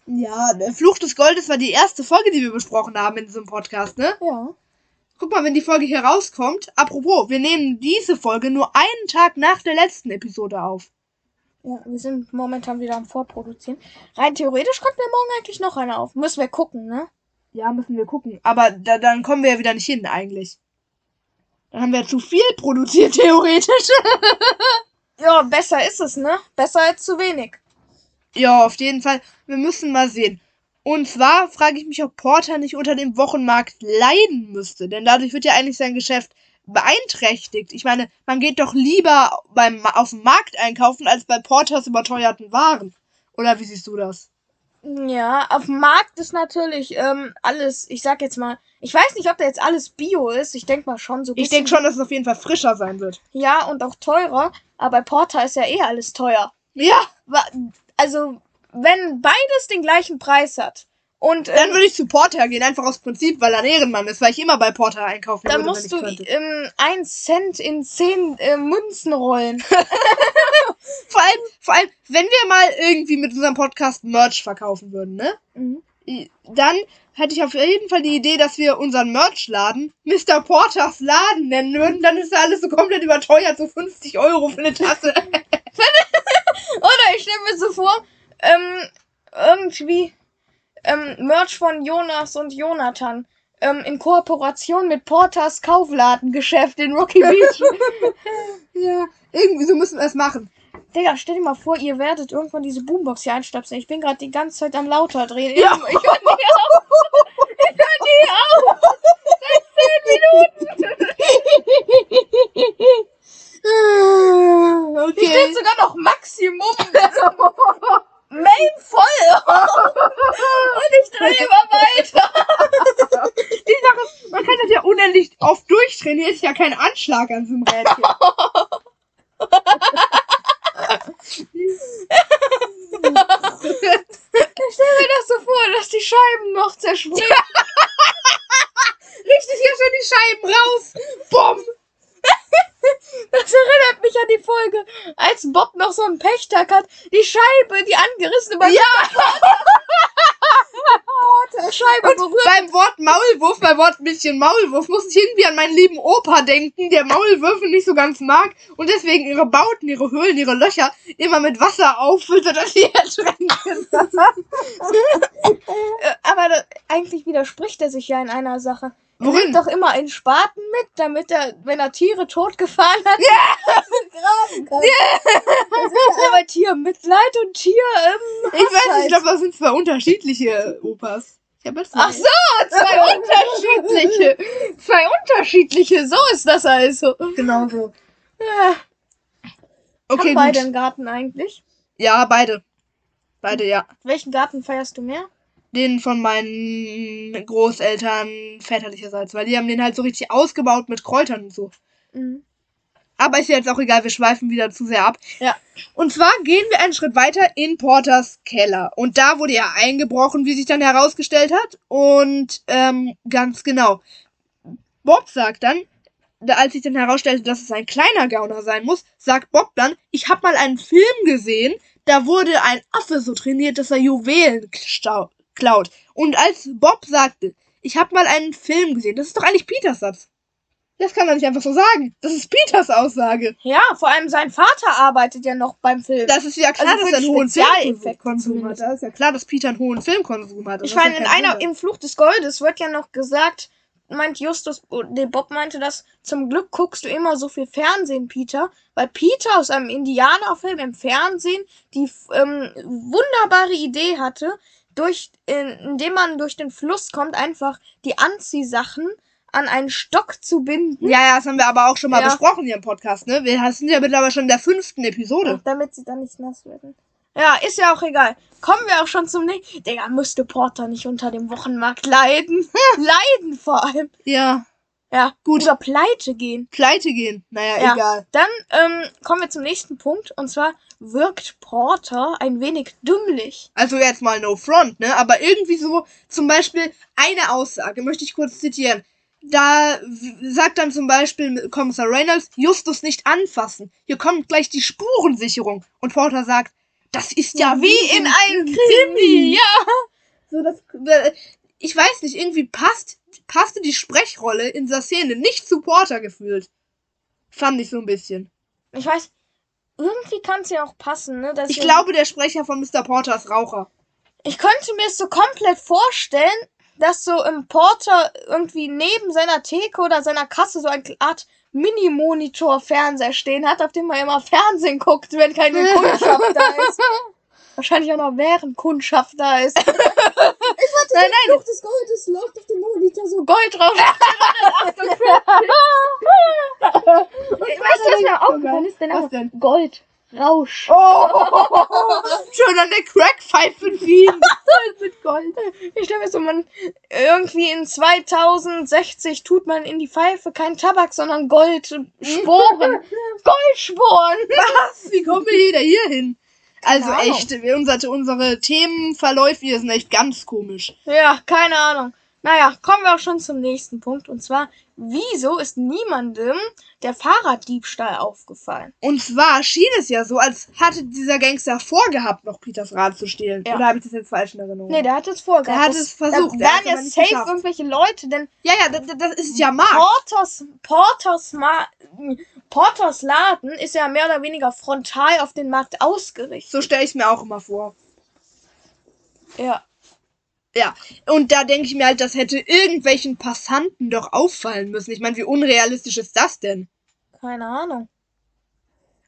Ja, der Fluch des Goldes war die erste Folge, die wir besprochen haben in diesem Podcast, ne? Ja. Guck mal, wenn die Folge hier rauskommt. Apropos, wir nehmen diese Folge nur einen Tag nach der letzten Episode auf. Ja, wir sind momentan wieder am Vorproduzieren. Rein theoretisch könnten wir morgen eigentlich noch eine auf. Müssen wir gucken, ne? Ja, müssen wir gucken. Aber da, dann kommen wir ja wieder nicht hin, eigentlich. Dann haben wir zu viel produziert, *laughs* theoretisch. *laughs* Ja, besser ist es, ne? Besser als zu wenig. ja, auf jeden Fall. Wir müssen mal sehen. Und zwar frage ich mich, ob Porter nicht unter dem Wochenmarkt leiden müsste. Denn dadurch wird ja eigentlich sein Geschäft beeinträchtigt. Ich meine, man geht doch lieber beim, auf dem Markt einkaufen, als bei Porters überteuerten Waren. Oder wie siehst du das? Ja, auf dem Markt ist natürlich ähm, alles, ich sag jetzt mal, ich weiß nicht, ob da jetzt alles Bio ist. Ich denk mal schon so Ich denke schon, dass es auf jeden Fall frischer sein wird. Ja, und auch teurer. Aber bei Porter ist ja eh alles teuer. Ja, Also, wenn beides den gleichen Preis hat und dann ähm, würde ich zu Porter gehen, einfach aus Prinzip, weil er ein Ehrenmann ist, weil ich immer bei Porter einkaufen dann würde, musst du wenn ich könnte. ähm, ein Cent in zehn äh, Münzen rollen. *laughs* *laughs* Vor allem, vor allem, wenn wir mal irgendwie mit unserem Podcast Merch verkaufen würden, ne? Mhm. Dann hätte ich auf jeden Fall die Idee, dass wir unseren Merchladen Mr. Porters Laden nennen würden. Dann ist da alles so komplett überteuert, so 50 Euro für eine Tasse. *laughs* Oder ich stelle mir so vor, ähm, irgendwie ähm, Merch von Jonas und Jonathan. Ähm, in Kooperation mit Porters Kaufladengeschäft in Rocky Beach. *laughs* ja, irgendwie so müssen wir es machen. Digga, stell dir mal vor, ihr werdet irgendwann diese Boombox hier einstöpseln. Ich bin gerade die ganze Zeit am lauter drehen. Ja. Ich höre nie auf. Ich höre nie auf. Seit 10 Minuten. Hier Okay. steht sogar noch Maximum. Main voll. Und ich drehe immer weiter. Die Sache ist, man kann das ja unendlich oft durchdrehen. Hier ist ja Anschlag an diesem Rädchen. *laughs* Ich stell mir das so vor, dass die Scheiben noch zerspringen. Richtig hier schon die Scheiben raus. Bumm. Das erinnert mich an die Folge, als Bob noch so einen Pechtag hat. Die Scheibe, die angerissene bei Ja. der Scheibe berührt. Beim Wort Maulwurf, beim Wort bisschen Maulwurf, muss ich irgendwie an meinen lieben Opa denken, der Maulwürfe nicht so ganz mag und deswegen ihre Bauten, ihre Höhlen, ihre Löcher immer mit Wasser auffüllt, sodass sie *laughs* ertränken. Äh, aber da, eigentlich widerspricht er sich ja in einer Sache. Er Worin? nimmt doch immer einen Spaten mit, damit er, wenn er Tiere totgefahren hat, ja. *laughs* graben kann. Das ist einmal Tiermitleid und Tier, ähm, Ich weiß nicht, ich glaube, das sind zwei unterschiedliche Opas. Hab jetzt Ach so, zwei *laughs* unterschiedliche. Zwei unterschiedliche, so ist das also. Genau so. Ja, Okay, haben beide gut. einen Garten eigentlich? Ja, beide. Beide, ja. Welchen Garten feierst du mehr? Den von meinen Großeltern väterlicherseits, weil die haben den halt so richtig ausgebaut mit Kräutern und so. Mhm. Aber ist jetzt auch egal, wir schweifen wieder zu sehr ab. Ja. Und zwar gehen wir einen Schritt weiter in Porters Keller. Und da wurde ja eingebrochen, wie sich dann herausgestellt hat. Und ähm, ganz genau. Bob sagt dann, da, als sich dann herausstellte, dass es ein kleiner Gauner sein muss, sagt Bob dann, ich habe mal einen Film gesehen, da wurde ein Affe so trainiert, dass er Juwelen klaut. Und als Bob sagte, ich habe mal einen Film gesehen, das ist doch eigentlich Peters Satz. Das kann man nicht einfach so sagen. Das ist Peters Aussage. Ja, vor allem sein Vater arbeitet ja noch beim Film. Das ist ja klar, Also dass er einen hohen Filmkonsum hat. Das ist ja klar, dass Peter einen hohen Filmkonsum hat. Das ich ist ja meine, in einer, im Fluch des Goldes wird ja noch gesagt, meint Justus, nee, Bob meinte das, zum Glück guckst du immer so viel Fernsehen, Peter, weil Peter aus einem Indianerfilm im Fernsehen die ähm, wunderbare Idee hatte, durch, in, indem man durch den Fluss kommt, einfach die Anziehsachen an einen Stock zu binden, Ja, ja, das haben wir aber auch schon mal Ja. besprochen hier im Podcast, ne? Wir sind ja mittlerweile schon in der fünften Episode. damit sie dann nicht nass werden. Ja, ist ja auch egal. Kommen wir auch schon zum nächsten. Digga, müsste Porter nicht unter dem Wochenmarkt leiden. *laughs* leiden vor allem. Ja. Ja, Gut. Oder pleite gehen. Pleite gehen. Naja, Ja. egal. Dann ähm, kommen wir zum nächsten Punkt. Und zwar wirkt Porter ein wenig dümmlich. Also jetzt mal no front, ne? Aber irgendwie so, zum Beispiel eine Aussage, möchte ich kurz zitieren. Da sagt dann zum Beispiel Kommissar Reynolds, Justus nicht anfassen. Hier kommt gleich die Spurensicherung. Und Porter sagt, das ist ja, wie in einem Krimi. Ja. So, das, ich weiß nicht, irgendwie passt, passte die Sprechrolle in dieser Szene nicht zu Porter gefühlt. Fand ich so ein bisschen. Ich weiß, irgendwie kann es ja auch passen, ne? dass Ich glaube, der Sprecher von Mr. Porter ist Raucher. Ich könnte mir es so komplett vorstellen, dass so im Porter irgendwie neben seiner Theke oder seiner Kasse so eine Art Mini-Monitor-Fernseher stehen hat, auf dem man immer Fernsehen guckt, wenn keine *laughs* Kundschaft da ist. Wahrscheinlich auch noch während Kundschaft da ist. Nein, nein, des Goldes läuft auf dem Monitor so Gold drauf. *laughs* weißt du, was mir aufgefallen ist? Denn auch? Gold. Rausch. Oh, schön an der Crackpfeife ziehen. *laughs* Mit Gold. Ich stelle mir so, man irgendwie in 2060 tut man in die Pfeife kein Tabak, sondern Goldsporen. *laughs* Goldsporen. Was? Wie kommen wir wieder hier hin? Also Ahnung. echt, unsere, unsere Themenverläufe hier sind echt ganz komisch. Ja, keine Ahnung. Naja, kommen wir auch schon zum nächsten Punkt. Und zwar, wieso ist niemandem der Fahrraddiebstahl aufgefallen? Und zwar schien es ja so, als hatte dieser Gangster vorgehabt, noch Peters Rad zu stehlen. Ja. Oder habe ich das jetzt falsch in Erinnerung? Nee, der hat es vorgehabt. Der hat Das- es versucht, Da waren ja safe geschafft. irgendwelche Leute, denn ja, ja, das, das ist ja Markt. Porters, Porters, Ma Porters Laden ist ja mehr oder weniger frontal auf den Markt ausgerichtet. So stelle ich mir auch immer vor. Ja. Ja, und da denke ich mir halt, das hätte irgendwelchen Passanten doch auffallen müssen. Ich meine, wie unrealistisch ist das denn? Keine Ahnung.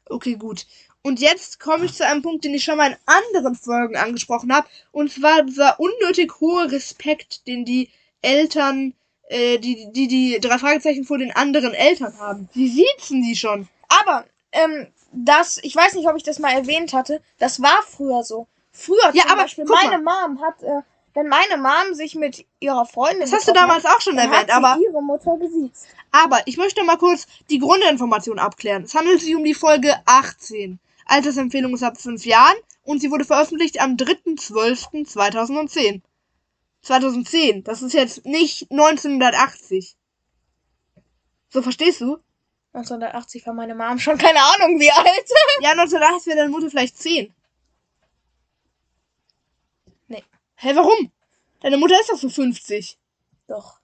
Okay, gut. Und jetzt komme ich zu einem Punkt, den ich schon mal in anderen Folgen angesprochen habe. Und zwar dieser unnötig hohe Respekt, den die Eltern, äh, die, die, die drei Fragezeichen vor den anderen Eltern haben. Die siezen die schon. Aber, ähm, das, ich weiß nicht, ob ich das mal erwähnt hatte, das war früher so. Früher Ja, zum aber Beispiel, meine Mom hat, äh, wenn meine Mom sich mit ihrer Freundin Das hast du damals auch schon hat, erwähnt, hat aber, ihre Mutter gesiezt. aber ich möchte mal kurz die Grundinformation abklären. Es handelt sich um die Folge 18. Altersempfehlung ist ab 5 Jahren und sie wurde veröffentlicht am 3.12.2010. 2010, das ist jetzt nicht 1980. So, verstehst du? 1980 war meine Mom schon keine Ahnung wie alt. Ja, 1980 wäre deine Mutter vielleicht 10. Nee. Hä, warum? Deine Mutter ist doch so 50. Doch.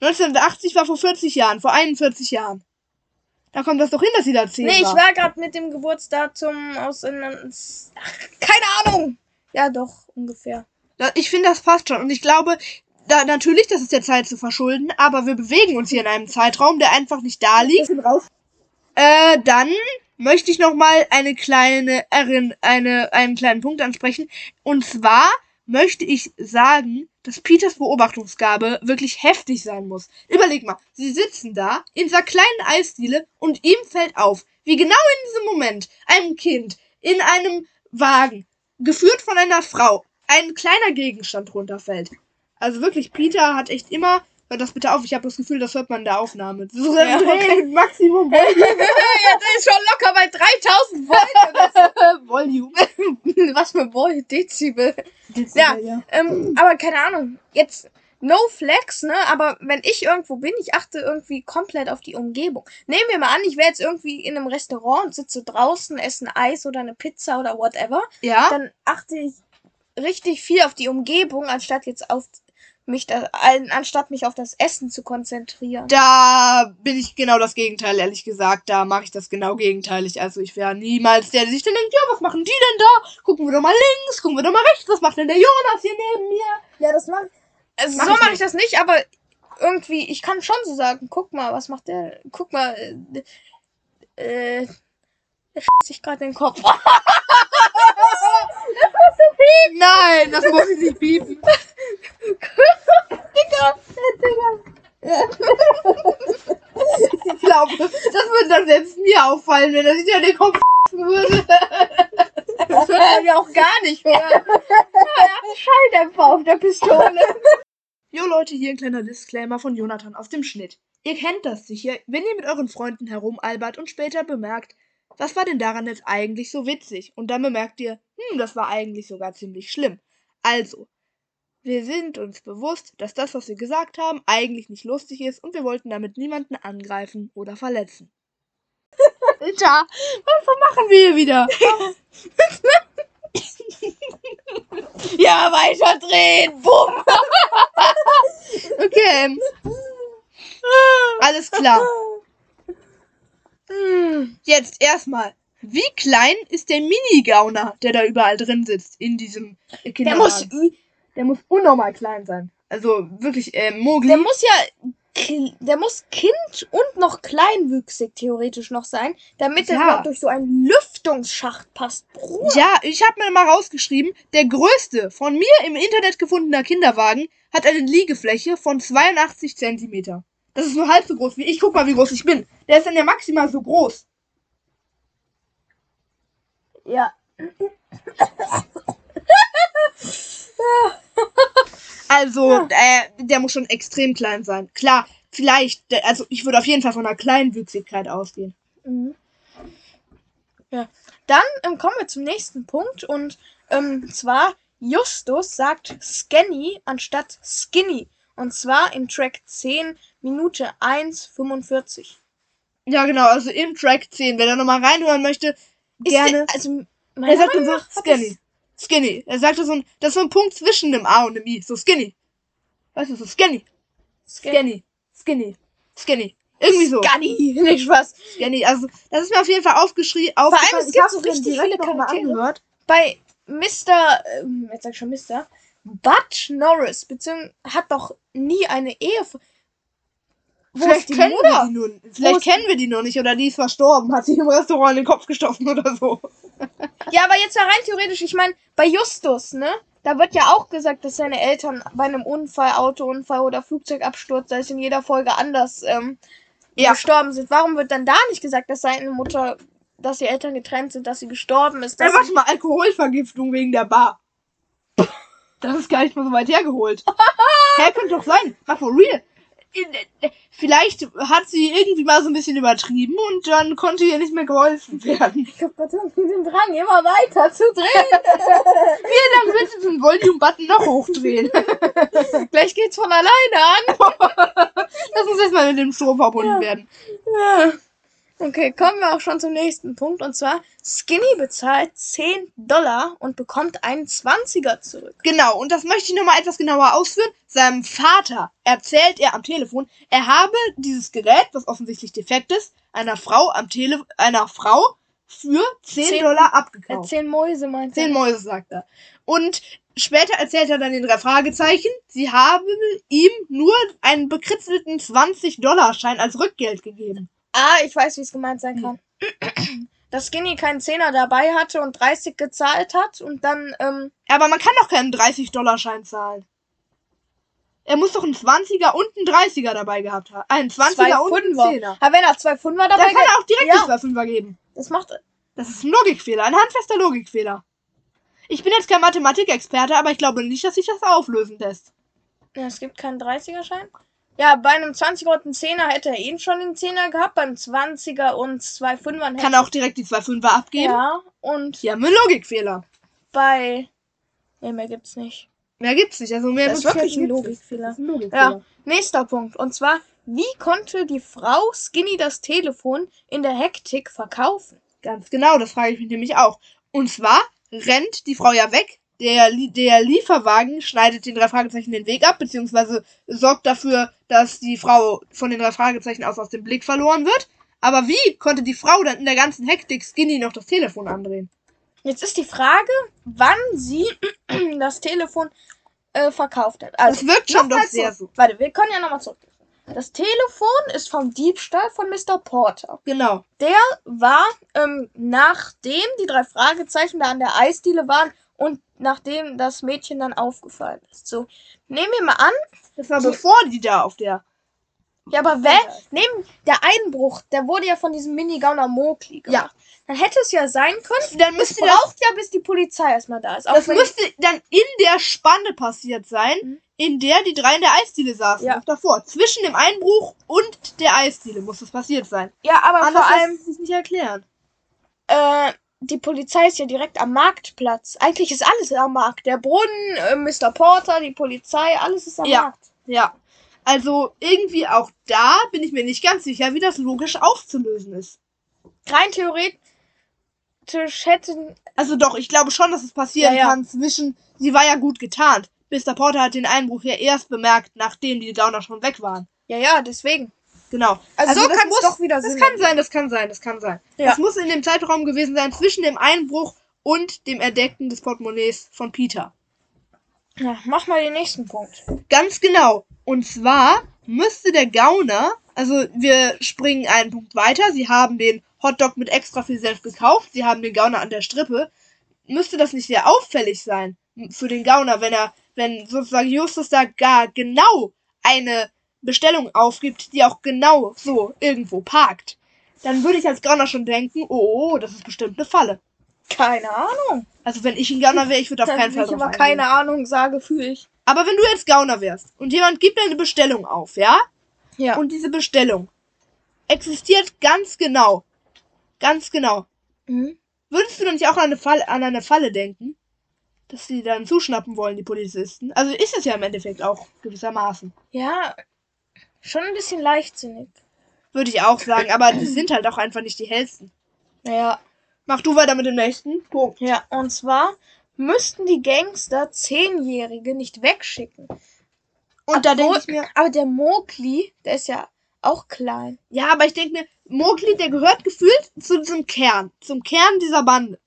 1980 war vor 40 Jahren, vor 41 Jahren. Da kommt das doch hin, dass sie da 10 Nee, ich war. war gerade mit dem Geburtsdatum aus Ach, keine Ahnung. Ja, doch, ungefähr. Ich finde, das passt schon. Und ich glaube, da, natürlich, das ist der Zeit zu verschulden, aber wir bewegen uns hier in einem Zeitraum, der einfach nicht da liegt. Äh, dann möchte ich noch mal eine kleine Erinn eine, einen kleinen Punkt ansprechen. Und zwar möchte ich sagen, dass Peters Beobachtungsgabe wirklich heftig sein muss. Überleg mal, sie sitzen da in dieser kleinen Eisdiele und ihm fällt auf, wie genau in diesem Moment einem Kind in einem Wagen, geführt von einer Frau, ein kleiner Gegenstand runterfällt. Also wirklich, Peter hat echt immer. Hört das bitte auf, ich habe das Gefühl, das hört man in der Aufnahme. So Ja, okay. Maximum *laughs* ja, das ist schon locker bei 3000 Volt. *laughs* Volume. *laughs* Was für Volt? Dezibel. Ja, ähm, aber keine Ahnung. Jetzt no flex, ne? Aber wenn ich irgendwo bin, ich achte irgendwie komplett auf die Umgebung. Nehmen wir mal an, ich wäre jetzt irgendwie in einem Restaurant und sitze draußen, esse ein Eis oder eine Pizza oder whatever. Ja. Dann achte ich richtig viel auf die Umgebung, anstatt jetzt auf mich da, an- anstatt mich auf das Essen zu konzentrieren. Da bin ich genau das Gegenteil, ehrlich gesagt. Da mache ich das genau gegenteilig. Also ich wäre niemals der, der sich dann denkt, ja, was machen die denn da? Gucken wir doch mal links, gucken wir doch mal rechts, was macht denn der Jonas hier neben mir? Ja, das mache also Mach So ich mache ich das nicht, aber irgendwie, ich kann schon so sagen, guck mal, was macht der? Guck mal, äh, äh der sich gerade den Kopf. *laughs* Nein, das muss ich nicht piepen. Digga, Digga. Kopf. Das würde dann selbst mir auffallen, wenn er sich an den Kopf würde. Das wird man ja auch gar nicht hören. Ja, er hat einen Schalldämpfer auf der Pistole. Jo Leute, hier ein kleiner Disclaimer von Jonathan aus dem Schnitt. Ihr kennt das sicher, wenn ihr mit euren Freunden herumalbert und später bemerkt, was war denn daran jetzt eigentlich so witzig? Und dann bemerkt ihr, hm, das war eigentlich sogar ziemlich schlimm. Also, wir sind uns bewusst, dass das, was wir gesagt haben, eigentlich nicht lustig ist und wir wollten damit niemanden angreifen oder verletzen. *laughs* Alter, was machen wir hier wieder? *laughs* Ja, weiter drehen. Bumm. *laughs* Okay, alles klar. Hm. Jetzt erstmal, wie klein ist der Mini-Gauner, der da überall drin sitzt in diesem Der Kinderwagen? muss, der muss unnormal klein sein. Also wirklich, äh, Mogli. der muss ja, der muss Kind und noch kleinwüchsig theoretisch noch sein, damit er Ja. überhaupt durch so einen Lüftungsschacht passt. Bruder. Ja, ich habe mir mal rausgeschrieben, der größte von mir im Internet gefundener Kinderwagen hat eine Liegefläche von 82 Zentimeter. Das ist nur halb so groß wie ich. Guck mal, wie groß ich bin. Der ist dann ja maximal so groß. Ja. Also, äh, der muss schon extrem klein sein. Klar, vielleicht, also ich würde auf jeden Fall von einer Kleinwüchsigkeit ausgehen. Mhm. Ja. Dann ähm, kommen wir zum nächsten Punkt und ähm, zwar Justus sagt Skinny anstatt Skinny. Und zwar im Track 10, Minute 1,45. Ja, genau, also im Track 10, wer da nochmal reinhören möchte, Ist gerne. der- also, Er sagt Meinung hat skinny. Skinny. Er sagte so ein, das ist so ein Punkt zwischen dem A und dem I. So skinny. Weißt du, so skinny. Skinny. Skinny. Skinny. Irgendwie so. Skinny, *laughs* nicht Spaß. Skinny. Also, das ist mir auf jeden Fall aufgeschrieben. allem, aufgefallen. es Ich gibt so richtig viele Charaktere. angehört. Bei Mr., ähm, jetzt sag ich schon Mr., Butch Norris, beziehungsweise hat doch nie eine Ehe. Wo Vielleicht kennen Mutter? wir die nur. Vielleicht kennen wir die noch nicht oder die ist verstorben, hat sich im Restaurant in den Kopf gestochen oder so. *laughs* Ja, aber jetzt mal rein theoretisch, ich meine, bei Justus, ne? Da wird ja auch gesagt, dass seine Eltern bei einem Unfall, Autounfall oder Flugzeugabsturz, da ist in jeder Folge anders, ähm, Ja. gestorben sind. Warum wird dann da nicht gesagt, dass seine Mutter, dass die Eltern getrennt sind, dass sie gestorben ist? Ja, warte mal, Alkoholvergiftung wegen der Bar. Das ist gar nicht mal so weit hergeholt. *laughs* Hä, könnte doch sein. Mal for real. Vielleicht hat sie irgendwie mal so ein bisschen übertrieben und dann konnte ihr nicht mehr geholfen werden. ich hab grad so den Drang, immer weiter zu drehen. Lange willst du den Volume-Button noch hochdrehen? *laughs* Gleich geht's von alleine an. *laughs* Lass uns erstmal mit dem Strom verbunden Ja. werden. Ja. Okay, kommen wir auch schon zum nächsten Punkt. Und zwar, Skinny bezahlt 10 Dollar und bekommt einen 20er zurück. Genau, und das möchte ich nochmal etwas genauer ausführen. Seinem Vater erzählt er am Telefon, er habe dieses Gerät, was offensichtlich defekt ist, einer Frau am Tele einer Frau für 10, Zehn- Dollar abgekauft. 10 Mäuse meint Zehn er. Mäuse, sagt er. Und später erzählt er dann den drei Fragezeichen, sie haben ihm nur einen bekritzelten 20-Dollar-Schein als Rückgeld gegeben. Ah, ich weiß, wie es gemeint sein kann. *clears throat* Dass Skinny keinen Zehner dabei hatte und 30 gezahlt hat und dann, ähm, Aber man kann doch keinen 30-Dollar-Schein zahlen. Er muss doch einen 20er und einen 30er dabei gehabt haben. Einen 20er zwei und einen Fünfer. 10er. Aber wenn er zwei Fünfer Da dabei kann er auch direkt Ja. die zwei Fünfer geben. das macht, Das ist ein Logikfehler, ein handfester Logikfehler. Ich bin jetzt kein Mathematikexperte, aber ich glaube nicht, dass sich das auflösen lässt. ja, es gibt keinen 30er-Schein. Ja, bei einem 20er und einem 10er hätte er eben schon den 10er gehabt, beim 20er und zwei Fünfern hätte Kann auch direkt die zwei Fünfer abgeben. Ja, und Hier haben wir einen Logikfehler. bei, nee, mehr gibt's nicht. Mehr gibt's nicht. Also mehr Das ist wirklich ein. Logikfehler. Das ist ein Logikfehler. Ja, nächster Punkt. Und zwar, wie konnte die Frau Skinny das Telefon in der Hektik verkaufen? Ganz genau, das frage ich mich nämlich auch. Und zwar rennt die Frau ja weg. Der, der Lieferwagen schneidet den drei Fragezeichen den Weg ab, beziehungsweise sorgt dafür, dass die Frau von den drei Fragezeichen aus aus dem Blick verloren wird. Aber wie konnte die Frau dann in der ganzen Hektik Skinny noch das Telefon andrehen? Jetzt ist die Frage, wann sie *clears throat* das Telefon äh, verkauft hat. Also, Das wirkt schon doch sehr zurück. Warte, wir können ja nochmal zurück. Das Telefon ist vom Diebstahl von Mr. Porter. Genau. Der war, ähm, nachdem die drei Fragezeichen da an der Eisdiele waren und nachdem das Mädchen dann aufgefallen ist. So, nehmen wir mal an, Das war So- bevor die da auf der Ja, aber wer, neben der Einbruch, der wurde ja von diesem Minigauner Mokli gemacht. Dann hätte es ja sein können, Dann es müsste das, braucht ja, bis die Polizei erstmal da ist. Auch das wenn- müsste dann in der Spanne passiert sein, Mhm. in der die drei in der Eisdiele saßen. Ja. Davor. Zwischen dem Einbruch und der Eisdiele muss das passiert sein. ja, aber Anders vor lässt allem, es sich nicht erklären. äh, die Polizei ist ja direkt am Marktplatz. Eigentlich ist alles am Markt. Der Brunnen, äh, Mr. Porter, die Polizei, alles ist am Ja. Markt. Ja. Also irgendwie auch da bin ich mir nicht ganz sicher, wie das logisch aufzulösen ist. Rein theoretisch hätten, Also doch, ich glaube schon, dass es passieren Ja, ja. kann zwischen. Sie war ja gut getarnt. Mr. Porter hat den Einbruch ja erst bemerkt, nachdem die Gauner schon weg waren. ja, ja, deswegen. Genau. Also, so das kann es muss- doch wieder Das Sinn kann sein, das kann sein, das kann sein. Ja. Das muss in dem Zeitraum gewesen sein zwischen dem Einbruch und dem Erdecken des Portemonnaies von Peter. Ja, mach mal den nächsten Punkt. Ganz genau. Und zwar müsste der Gauner, also wir springen einen Punkt weiter, sie haben den Hotdog mit extra viel Senf gekauft, sie haben den Gauner an der Strippe. Müsste das nicht sehr auffällig sein für den Gauner, wenn er, wenn sozusagen Justus da gar genau eine Bestellung aufgibt, die auch genau so irgendwo parkt? Dann würde ich als Gauner schon denken, oh, oh, das ist bestimmt eine Falle. Keine Ahnung. Also wenn ich ein Gauner wäre, ich würde auf Wenn keinen Fall ich drauf aber eingehen. keine Ahnung sage, fühle ich. Aber wenn du jetzt Gauner wärst und jemand gibt eine Bestellung auf, ja? Ja. Und diese Bestellung existiert ganz genau. Ganz genau. Mhm. Würdest du dann nicht auch an eine Falle, an eine Falle denken? Dass sie dann zuschnappen wollen, die Polizisten? Also ist es ja im Endeffekt auch gewissermaßen. Ja, schon ein bisschen leichtsinnig. Würde ich auch sagen, aber die sind halt auch einfach nicht die hellsten. Ja. Mach du weiter mit dem nächsten. Punkt. Ja, und zwar müssten die Gangster Zehnjährige nicht wegschicken. Und da denke Obwohl- ich mir, Aber der Mowgli, der ist ja auch klein. ja, aber ich denke mir, Mowgli, der gehört gefühlt zu diesem Kern, zum Kern dieser Bande.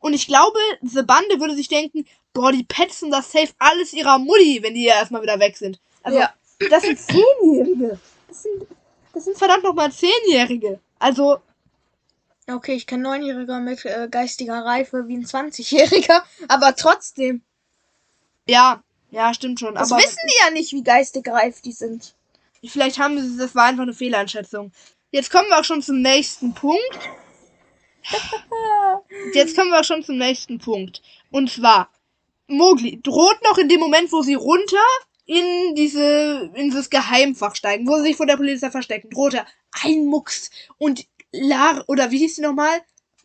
Und ich glaube, diese Bande würde sich denken, boah, die petzen das safe alles ihrer Mutti, wenn die ja erstmal wieder weg sind. Also, Ja. Das sind Zehnjährige. Das sind, das sind verdammt nochmal Zehnjährige. Also, Okay, ich kenne Neunjähriger mit äh, geistiger Reife wie ein 20-Jähriger, *laughs* aber trotzdem. ja, ja, stimmt schon. Das aber wissen die ja nicht, wie geistig reif die sind. vielleicht haben sie, das war einfach eine Fehleinschätzung. Jetzt kommen wir auch schon zum nächsten Punkt. *laughs* Jetzt kommen wir auch schon zum nächsten Punkt. Und zwar, Mowgli droht noch in dem Moment, wo sie runter in diese, in dieses Geheimfach steigen, wo sie sich vor der Polizei verstecken, droht er ein Mucks und Lar, oder wie hieß sie nochmal?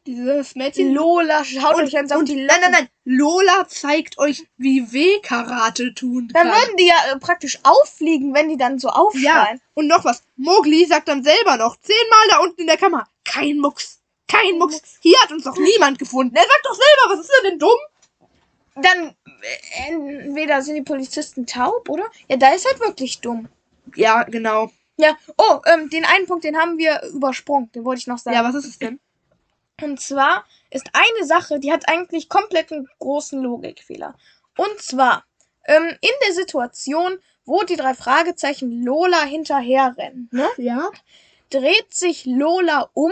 Dieses Mädchen? Lola, schaut und, euch jetzt auf und, die nein, Lappen. nein, nein. Lola zeigt euch, wie weh Karate tun Dann kann. würden die ja äh, praktisch auffliegen, wenn die dann so Ja, aufschreien. und noch was. Mowgli sagt dann selber noch zehnmal da unten in der Kammer, kein Mucks, kein Mucks. Hier hat uns doch niemand gefunden. Er sagt doch selber, was ist er denn dumm? Dann äh, entweder sind die Polizisten taub, oder? Ja, da ist halt wirklich dumm. Ja, genau. Ja, oh, ähm, den einen Punkt, den haben wir übersprungen. Den wollte ich noch sagen. Ja, was ist es denn? Und zwar ist eine Sache, die hat eigentlich komplett einen großen Logikfehler. Und zwar, ähm, in der Situation, wo die drei Fragezeichen Lola hinterherrennen, ne, Ja. dreht sich Lola um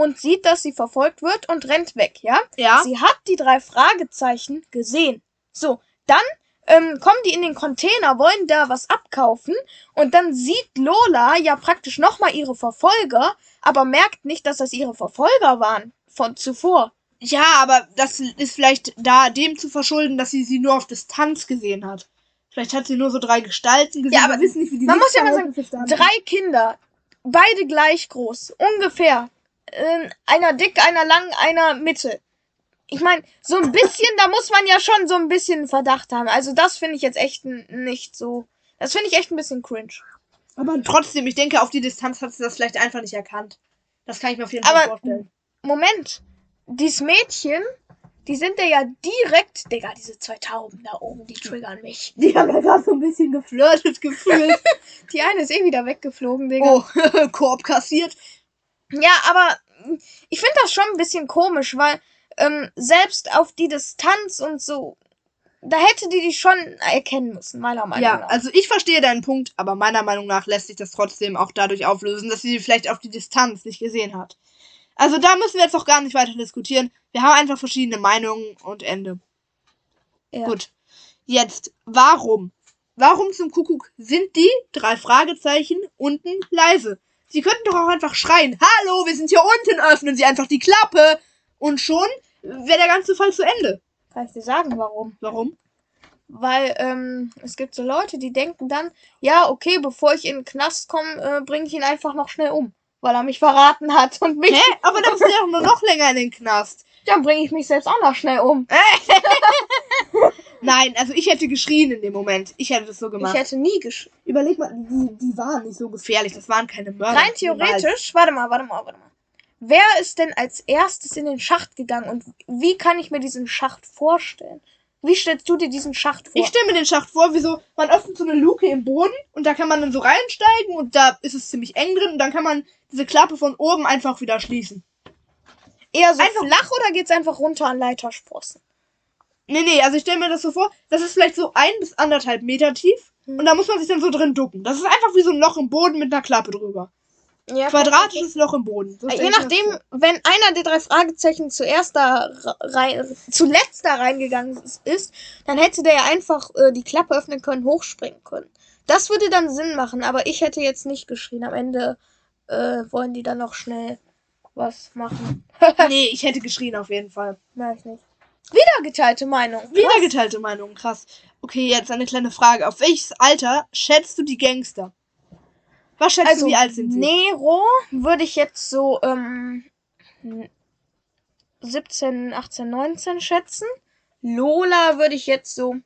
und sieht, dass sie verfolgt wird und rennt weg, ja? Ja. Sie hat die drei Fragezeichen gesehen. So, dann ähm, kommen die in den Container, wollen da was abkaufen und dann sieht Lola ja praktisch nochmal ihre Verfolger, aber merkt nicht, dass das ihre Verfolger waren von zuvor. Ja, aber das ist vielleicht da dem zu verschulden, dass sie sie nur auf Distanz gesehen hat. Vielleicht hat sie nur so drei Gestalten gesehen. Ja, aber wissen nicht, wie die man muss ja mal sagen. Drei Kinder, beide gleich groß, ungefähr. Ähm, einer dick, einer lang, einer Mitte. Ich meine, so ein bisschen, da muss man ja schon so ein bisschen Verdacht haben. Also das finde ich jetzt echt nicht so. Das finde ich echt ein bisschen cringe. Aber trotzdem, ich denke, auf die Distanz hat sie das vielleicht einfach nicht erkannt. Das kann ich mir auf jeden Fall Aber- vorstellen. Moment, dieses Mädchen, die sind ja, ja direkt, Digga, diese zwei Tauben da oben, die triggern mich. Die haben ja gerade so ein bisschen geflirtet gefühlt. *laughs* Die eine ist eh wieder weggeflogen, Digga. oh, *laughs* Korb kassiert. Ja, aber mm, ich finde das schon ein bisschen komisch, weil ähm, selbst auf die Distanz und so, da hätte die die schon erkennen müssen, meiner Meinung Ja, nach. also ich verstehe deinen Punkt, aber meiner Meinung nach lässt sich das trotzdem auch dadurch auflösen, dass sie vielleicht auf die Distanz nicht gesehen hat. Also da müssen wir jetzt auch gar nicht weiter diskutieren. Wir haben einfach verschiedene Meinungen und Ende. Ja. Gut. Jetzt, warum? Warum zum Kuckuck sind die drei Fragezeichen unten leise? Sie könnten doch auch einfach schreien, hallo, wir sind hier unten, öffnen Sie einfach die Klappe. Und schon wäre der ganze Fall zu Ende. Kann ich dir sagen, warum? Warum? Weil ähm, es gibt so Leute, die denken dann, ja, okay, bevor ich in den Knast komme, äh, bringe ich ihn einfach noch schnell um. Weil er mich verraten hat und mich. Hä? Aber dann ist er doch nur noch länger in den Knast. Dann bringe ich mich selbst auch noch schnell um. *laughs* Nein, also ich hätte geschrien in dem Moment. Ich hätte das so gemacht. Ich hätte nie gesch. Überleg mal, die, die waren nicht so gefährlich. Das waren keine Mörder. Rein theoretisch, warte mal, warte mal, warte mal. Wer ist denn als erstes in den Schacht gegangen und wie kann ich mir diesen Schacht vorstellen? Wie stellst du dir diesen Schacht vor? Ich stelle mir den Schacht vor, wie so, man öffnet so eine Luke im Boden und da kann man dann so reinsteigen und da ist es ziemlich eng drin und dann kann man diese Klappe von oben einfach wieder schließen. Eher so einfach- flach oder geht's einfach runter an Leitersprossen? Nee, nee, also ich stelle mir das so vor, das ist vielleicht so ein bis anderthalb Meter tief Hm. und da muss man sich dann so drin ducken. Das ist einfach wie so ein Loch im Boden mit einer Klappe drüber. Ja, Quadratisches Loch im Boden. So Je mir das nachdem, wenn einer der drei Fragezeichen zuerst da rein, zuletzt da reingegangen ist, dann hätte der ja einfach äh, die Klappe öffnen können, hochspringen können. Das würde dann Sinn machen, aber ich hätte jetzt nicht geschrien. Am Ende äh, wollen die dann noch schnell was machen. *laughs* Nee, ich hätte geschrien auf jeden Fall. Mach ich nicht. Wieder geteilte Meinung. Wieder geteilte Meinung, krass. Okay, jetzt eine kleine Frage. Auf welches Alter schätzt du die Gangster? Was schätzt Also, du, wie alt sind sie? Nero würde ich jetzt so ähm, 17, 18, 19 schätzen. Lola würde ich jetzt so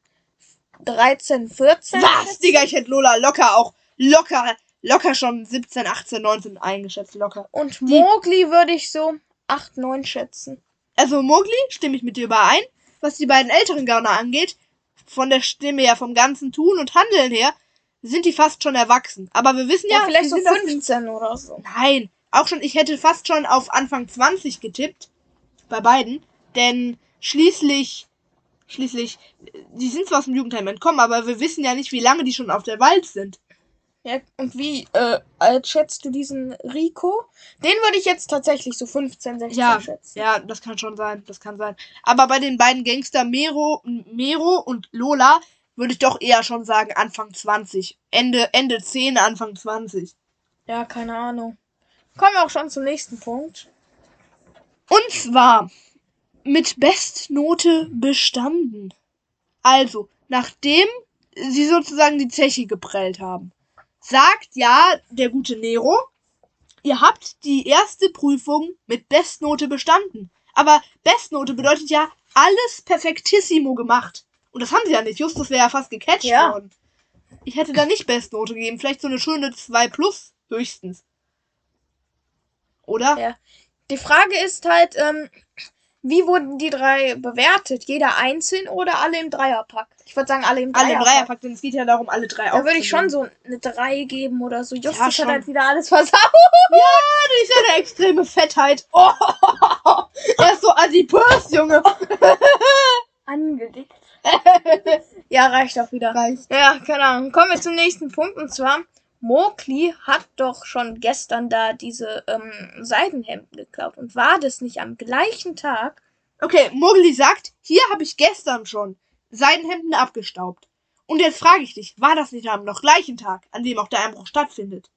13, 14 Was, schätzen. Digga, ich hätte Lola locker auch, locker, locker schon 17, 18, 19 eingeschätzt, locker. Und Mowgli würde ich so 8, 9 schätzen. Also Mowgli, stimme ich mit dir überein. Was die beiden älteren Gauner angeht, von der Stimme her, vom ganzen Tun und Handeln her, sind die fast schon erwachsen. Aber wir wissen ja, Ja, vielleicht so sind auf dem- 15 oder so. Nein, auch schon, ich hätte fast schon auf Anfang 20 getippt. Bei beiden. Denn schließlich, schließlich, die sind zwar aus dem Jugendheim entkommen, aber wir wissen ja nicht, wie lange die schon auf der Wald sind. Ja, und wie äh, alt schätzt du diesen Rico? Den würde ich jetzt tatsächlich so 15, 16 Ja, schätzen. ja, das kann schon sein, das kann sein. Aber bei den beiden Gangster Mero, Mero und Lola würde ich doch eher schon sagen Anfang 20. Ende, Ende 10, Anfang 20. Ja, keine Ahnung. Kommen wir auch schon zum nächsten Punkt. Und zwar mit Bestnote bestanden. Also, nachdem sie sozusagen die Zeche geprellt haben, sagt ja der gute Nero, ihr habt die erste Prüfung mit Bestnote bestanden. Aber Bestnote bedeutet ja alles perfektissimo gemacht. Und das haben sie ja nicht. Justus wäre ja fast gecatcht Ja. worden. Ich hätte da nicht Bestnote gegeben. Vielleicht so eine schöne 2 plus höchstens. Oder? Ja. Die Frage ist halt, ähm, wie wurden die drei bewertet? Jeder einzeln oder alle im Dreierpack? Ich würde sagen, alle im Alle im Dreierpack. Dreierpack, denn es geht ja darum, alle drei Da würde ich schon so eine 3 geben oder so. Justus Ja, hat schon. halt wieder alles versaut. *laughs* durch seine extreme Fettheit. Oh, *laughs* er ist so adipös, Junge. *laughs* Angedickt. ja, reicht auch wieder. Reicht. Ja, keine Ahnung. Kommen wir zum nächsten Punkt und zwar, Mowgli hat doch schon gestern da diese ähm, Seidenhemden geklaut. Und war das nicht am gleichen Tag? Okay, Mowgli sagt, hier habe ich gestern schon Seidenhemden abgestaubt. Und jetzt frage ich dich, war das nicht am noch gleichen Tag, an dem auch der Einbruch stattfindet?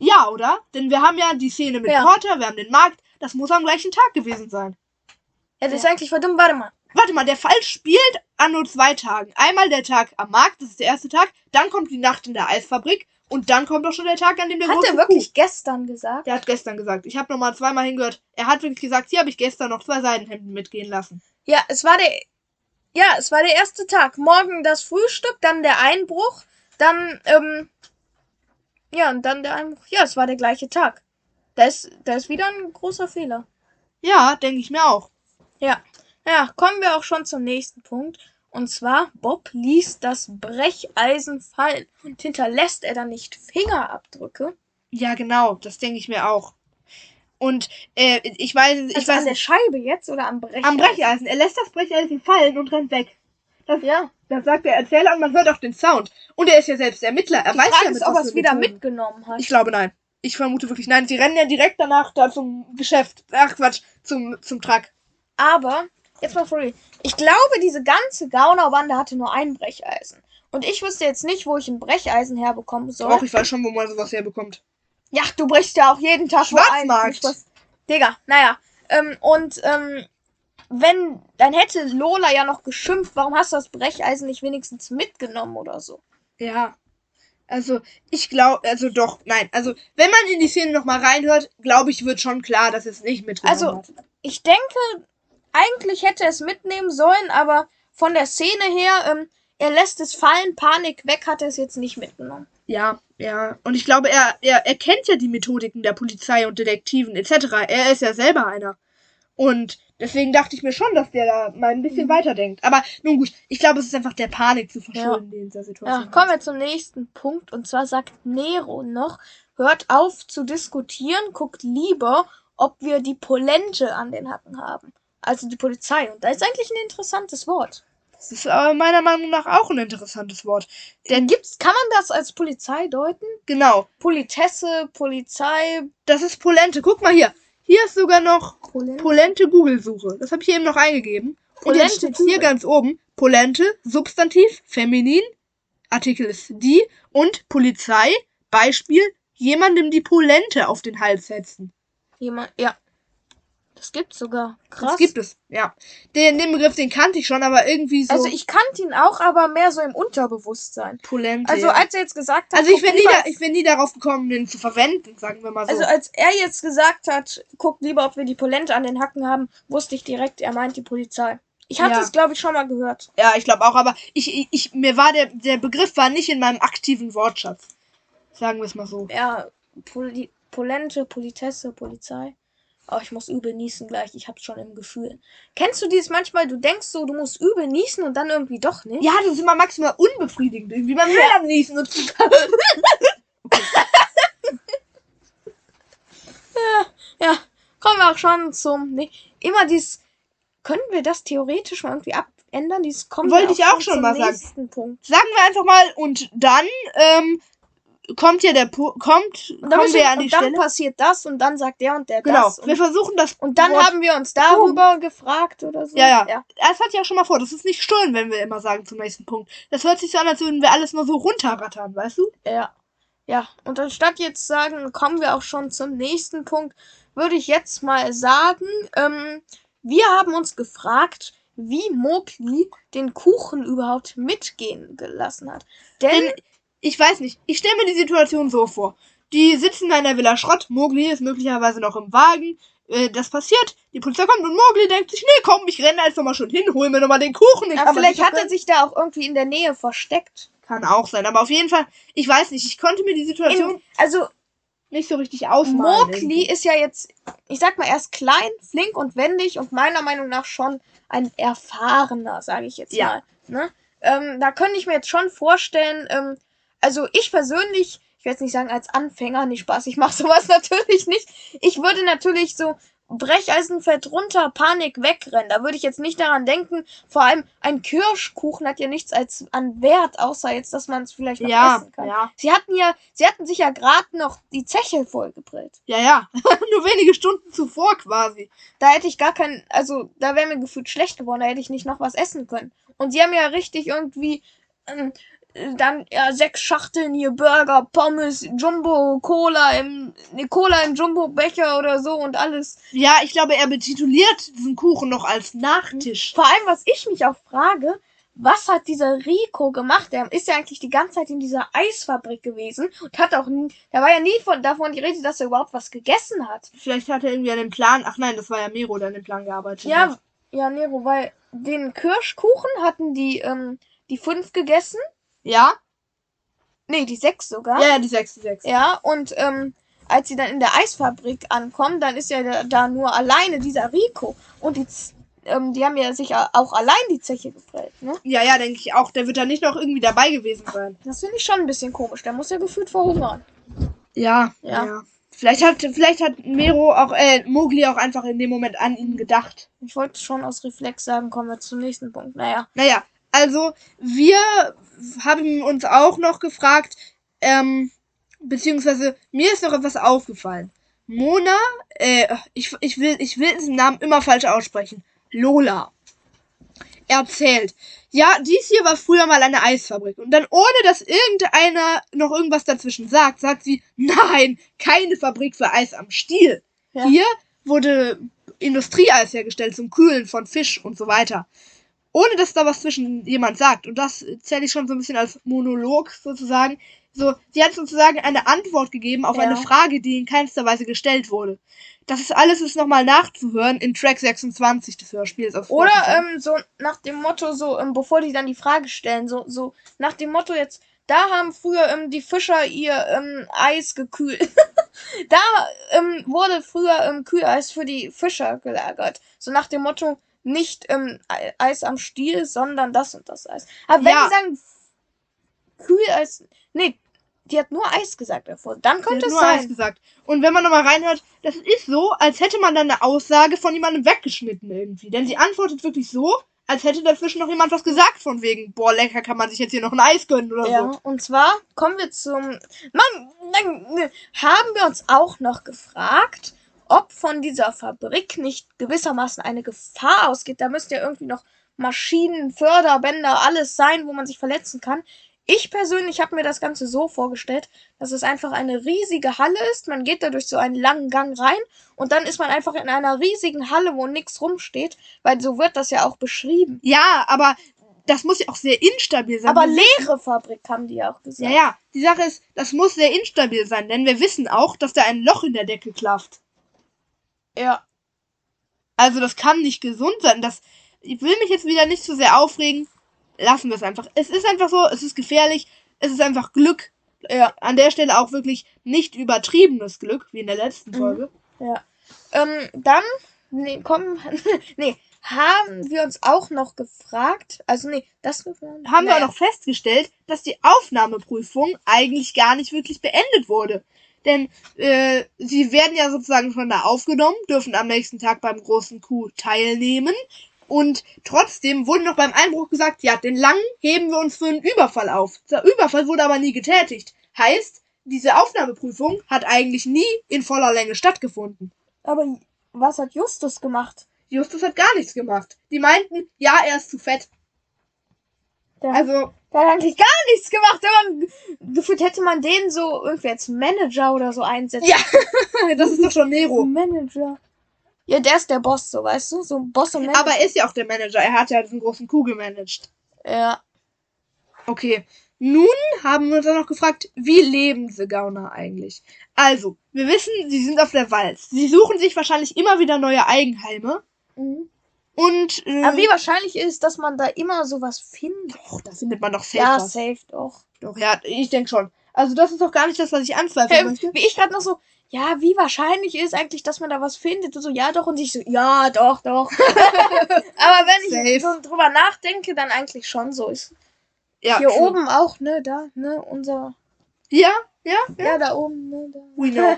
Ja, oder? Denn wir haben ja die Szene mit Ja. Porter, wir haben den Markt. Das muss am gleichen Tag gewesen sein. Ja, das ist eigentlich verdammt. Warte mal. Warte mal, der Fall spielt an nur zwei Tagen. Einmal der Tag am Markt, das ist der erste Tag. Dann kommt die Nacht in der Eisfabrik. Und dann kommt auch schon der Tag, an dem der Hat er wirklich gestern gesagt? Der hat gestern gesagt. Ich habe noch mal zweimal hingehört. Er hat wirklich gesagt, hier habe ich gestern noch zwei Seidenhemden mitgehen lassen. Ja, es war der. Ja, es war der erste Tag. Morgen das Frühstück, dann der Einbruch, dann, ähm. Ja, und dann der Einbruch. Ja, es war der gleiche Tag. Da ist, da ist wieder ein großer Fehler. Ja, denke ich mir auch. Ja. Ja, kommen wir auch schon zum nächsten Punkt. Und zwar, Bob ließ das Brecheisen fallen. Und hinterlässt er dann nicht Fingerabdrücke? Ja, genau. Das denke ich mir auch. Und äh, ich weiß, ich Also an weiß der Scheibe jetzt oder am Brecheisen? am Brecheisen. Er lässt das Brecheisen fallen und rennt weg. Das, Ja. das sagt der Erzähler und man hört auch den Sound. Und er ist ja selbst Ermittler. Er Die weiß Frage ja, ist, ob was er es wieder mitgenommen hat. Ich glaube nein. Ich vermute wirklich nein. Sie rennen ja direkt danach da zum Geschäft. Ach Quatsch, zum, zum Truck. Aber, jetzt mal real. Ich glaube, diese ganze Gaunerbande hatte nur ein Brecheisen. Und ich wüsste jetzt nicht, wo ich ein Brecheisen herbekommen soll. Auch ich weiß schon, wo man sowas herbekommt. Ja, du brichst ja auch jeden Tag wo ein. Schwarzmarkt. Digga, naja. Ähm, und ähm, wenn, dann hätte Lola ja noch geschimpft, warum hast du das Brecheisen nicht wenigstens mitgenommen oder so? Ja. Also, ich glaube, also doch, nein. Also, wenn man in die Szene nochmal reinhört, glaube ich, wird schon klar, dass es nicht mitgenommen Also, hat. Ich denke, eigentlich hätte er es mitnehmen sollen, aber von der Szene her, ähm, er lässt es fallen, Panik weg, hat er es jetzt nicht mitgenommen. Ja, ja. Und ich glaube, er, er, er kennt ja die Methodiken der Polizei und Detektiven etc. Er ist ja selber einer. Und deswegen dachte ich mir schon, dass der da mal ein bisschen Mhm. weiterdenkt. Aber nun gut, ich glaube, es ist einfach der Panik zu verschulden, die in dieser Situation Ja, kommen wir zum nächsten Punkt. Und zwar sagt Nero noch, hört auf zu diskutieren, guckt lieber, ob wir die Polente an den Hacken haben. Also die Polizei. Und da ist eigentlich ein interessantes Wort. Das ist aber meiner Meinung nach auch ein interessantes Wort. Denn gibt's, kann man das als Polizei deuten? Genau, Politesse, Polizei, das ist Polente. Guck mal hier. Hier ist sogar noch Polente. Polente Google-Suche. Das habe ich eben noch eingegeben. Und Polente jetzt steht hier ganz oben Polente, Substantiv, Feminin, Artikel ist die und Polizei, Beispiel, jemandem die Polente auf den Hals setzen. Jemand, ja. Das gibt's sogar. Krass. Das gibt es, ja. Den, den Begriff, den kannte ich schon, aber irgendwie so Also ich kannte ihn auch, aber mehr so im Unterbewusstsein. Polente. Also als er jetzt gesagt hat, also ich bin, nie da, ich bin nie darauf gekommen, den zu verwenden, sagen wir mal so. Also als er jetzt gesagt hat, guck lieber, ob wir die Polente an den Hacken haben, wusste ich direkt, er meint die Polizei. Ich hatte Ja. es, glaube ich, schon mal gehört. ja, ich glaube auch, aber ich, ich, ich, mir war der, der Begriff war nicht in meinem aktiven Wortschatz. Sagen wir es mal so. Ja, Poli Polente, Politesse, Polizei. Oh, ich muss übel niesen gleich. Ich hab's schon im Gefühl. Kennst du dieses manchmal, du denkst so, du musst übel niesen und dann irgendwie doch nicht? Ja, das ist immer maximal unbefriedigend. Irgendwie man will am Niesen und *laughs* Ja, kommen wir auch schon zum. Nee, immer dieses. Könnten wir das theoretisch mal irgendwie abändern? Dieses kommen Wollte ich auch schon mal sagen. Punkt. sagen wir einfach mal und dann ähm, kommt ja der Pu kommt Und dann, kommen wir an die und dann Stelle. passiert das und dann sagt der und der Genau, das. wir Und, versuchen das und dann Wort- haben wir uns darüber gefragt oder so. Ja, ja. ja. Das hatte ich auch schon mal vor. Das ist nicht stollen, wenn wir immer sagen zum nächsten Punkt. Das hört sich so an, als würden wir alles nur so runterrattern, weißt du? Ja. Ja, und anstatt jetzt sagen, kommen wir auch schon zum nächsten Punkt, würde ich jetzt mal sagen, ähm, wir haben uns gefragt, wie Mowgli den Kuchen überhaupt mitgehen gelassen hat. Denn, Denn ich weiß nicht, ich stelle mir die Situation so vor. Die sitzen da in der Villa Schrott, Mowgli ist möglicherweise noch im Wagen. Äh, das passiert, die Polizei kommt und Mowgli denkt sich, nee, komm, ich renne einfach mal schon hin, hol mir nochmal den Kuchen. Kann man vielleicht hat er sich da auch irgendwie in der Nähe versteckt. Kann auch sein, aber auf jeden Fall, ich weiß nicht, ich konnte mir die Situation In, also, nicht so richtig ausmalen. Irgendwie. ist ja jetzt, ich sag mal, er ist klein, flink und wendig und meiner Meinung nach schon ein erfahrener, sage ich jetzt Ja. mal. Ne? Ähm, da könnte ich mir jetzt schon vorstellen, ähm, also ich persönlich, ich werde jetzt nicht sagen als Anfänger, nicht Spaß, ich mache *laughs* sowas natürlich nicht. Ich würde natürlich so Brecheisen fällt runter, Panik wegrennen. Da würde ich jetzt nicht daran denken. Vor allem ein Kirschkuchen hat ja nichts als an Wert, außer jetzt, dass man es vielleicht noch Ja, essen kann. ja, Sie hatten ja, sie hatten sich ja gerade noch die Zeche vollgebrillt. ja, ja. *laughs* Nur wenige Stunden zuvor quasi. Da hätte ich gar kein, also da wäre mir gefühlt schlecht geworden, da hätte ich nicht noch was essen können. Und sie haben ja richtig irgendwie ähm, äh, dann ja sechs Schachteln hier Burger, Pommes, Jumbo, Cola im ne, Cola im Jumbo Becher oder so und alles. Ja, ich glaube, er betituliert diesen Kuchen noch als Nachtisch. Vor allem, was ich mich auch frage, was hat dieser Rico gemacht? Der ist ja eigentlich die ganze Zeit in dieser Eisfabrik gewesen und hat auch nie, da war ja nie von, davon die Rede, dass er überhaupt was gegessen hat. Vielleicht hat er irgendwie an den Plan. Ach nein, das war ja Miro, der an den Plan gearbeitet Ja, hat. ja, Nero, weil den Kirschkuchen hatten die, ähm, die fünf gegessen. Ja? Nee, die sechs sogar. Ja, ja, die sechs, die sechs. Ja, und ähm, als sie dann in der Eisfabrik ankommen, dann ist ja da, da nur alleine dieser Rico. Und die, ähm, die haben ja sich auch allein die Zeche geprellt, ne? Ja, ja, denke ich auch. Der wird da nicht noch irgendwie dabei gewesen sein. Das finde ich schon ein bisschen komisch. Der muss ja gefühlt verhungern. Ja, Ja. ja. Vielleicht hat, vielleicht hat Miro auch, äh, Mowgli auch einfach in dem Moment an ihn gedacht. Ich wollte schon aus Reflex sagen, kommen wir zum nächsten Punkt. Naja. Naja, also wir haben uns auch noch gefragt, ähm, beziehungsweise mir ist noch etwas aufgefallen. Mona, äh, ich, ich will, ich will diesen Namen immer falsch aussprechen. Lola erzählt. Ja, dies hier war früher mal eine Eisfabrik. Und dann, ohne dass irgendeiner noch irgendwas dazwischen sagt, sagt sie, nein, keine Fabrik für Eis am Stiel. Ja. Hier wurde Industrieeis hergestellt zum Kühlen von Fisch und so weiter. Ohne dass da was zwischen jemand sagt. Und das zähle ich schon so ein bisschen als Monolog sozusagen. So, sie hat sozusagen eine Antwort gegeben auf Ja. eine Frage, die in keinster Weise gestellt wurde. Das ist alles ist nochmal nachzuhören in Track 26 des Hörspiels auf Oder ähm, so nach dem Motto, so, ähm, bevor die dann die Frage stellen, so, so nach dem Motto jetzt, da haben früher ähm, die Fischer ihr ähm, Eis gekühlt. *laughs* da ähm, wurde früher ähm, Kühleis für die Fischer gelagert. So nach dem Motto, nicht ähm, Ei- Eis am Stiel, sondern das und das Eis. Aber wenn Ja. die sagen Kühleis, nee, die hat nur Eis gesagt davor. Dann könnte es nur sein. Eis gesagt. Und wenn man nochmal reinhört, das ist so, als hätte man dann eine Aussage von jemandem weggeschnitten irgendwie. Denn sie antwortet wirklich so, als hätte dazwischen noch jemand was gesagt von wegen, boah, lecker, kann man sich jetzt hier noch ein Eis gönnen oder Ja, so. und zwar kommen wir zum. Mann, dann haben wir uns auch noch gefragt, ob von dieser Fabrik nicht gewissermaßen eine Gefahr ausgeht. Da müsste ja irgendwie noch Maschinen, Förderbänder, alles sein, wo man sich verletzen kann. Ich persönlich habe mir das Ganze so vorgestellt, dass es einfach eine riesige Halle ist. Man geht da durch so einen langen Gang rein und dann ist man einfach in einer riesigen Halle, wo nichts rumsteht, weil so wird das ja auch beschrieben. Ja, aber das muss ja auch sehr instabil sein. Aber leere Fabrik haben die ja auch gesagt. Ja, ja. Die Sache ist, das muss sehr instabil sein, denn wir wissen auch, dass da ein Loch in der Decke klafft. Ja. Also das kann nicht gesund sein. Das, ich will mich jetzt wieder nicht zu sehr aufregen. Lassen wir es einfach. Es ist einfach so, es ist gefährlich, es ist einfach Glück. Ja. An der Stelle auch wirklich nicht übertriebenes Glück, wie in der letzten Mhm. Folge. Ähm, dann, nee, komm, *laughs* nee, haben wir uns auch noch gefragt, also nee, das Haben wir auch noch festgestellt, dass die Aufnahmeprüfung eigentlich gar nicht wirklich beendet wurde. Denn äh, sie werden ja sozusagen schon da aufgenommen, dürfen am nächsten Tag beim großen Coup teilnehmen. Und trotzdem wurde noch beim Einbruch gesagt, ja, den langen heben wir uns für einen Überfall auf. Der Überfall wurde aber nie getätigt. Heißt, diese Aufnahmeprüfung hat eigentlich nie in voller Länge stattgefunden. Aber was hat Justus gemacht? Justus hat gar nichts gemacht. Die meinten, ja, er ist zu fett. Der, Also, der hat eigentlich gar nichts gemacht, aber gefühlt hätte man den so irgendwie als Manager oder so einsetzen. Ja. *laughs* das ist doch schon Nero. Manager. Ja, der ist der Boss, so weißt du, so Boss und Manager. Aber er ist ja auch der Manager. Er hat ja diesen großen Coup gemanagt. ja, Okay. Nun haben wir uns dann noch gefragt, wie leben diese Gauner eigentlich? Also, wir wissen, sie sind auf der Walz. Sie suchen sich wahrscheinlich immer wieder neue Eigenheime. mhm. Und, äh, aber wie wahrscheinlich ist, dass man da immer sowas findet? Och, da findet man doch safe Ja, was. safe doch. Doch, ja, ich denke schon. Also, das ist doch gar nicht das, was ich anzweifeln Ähm, möchte. wie ich gerade noch so, ja, wie wahrscheinlich ist eigentlich, dass man da was findet? Und so, ja, doch. Und ich so, ja, doch, doch. *laughs* Aber wenn Safe. ich so drüber nachdenke, dann eigentlich schon so ist. Ja, Hier true. oben auch, ne, da, ne, unser. Ja, ja, ja. Ja, da oben, ne, da. We know.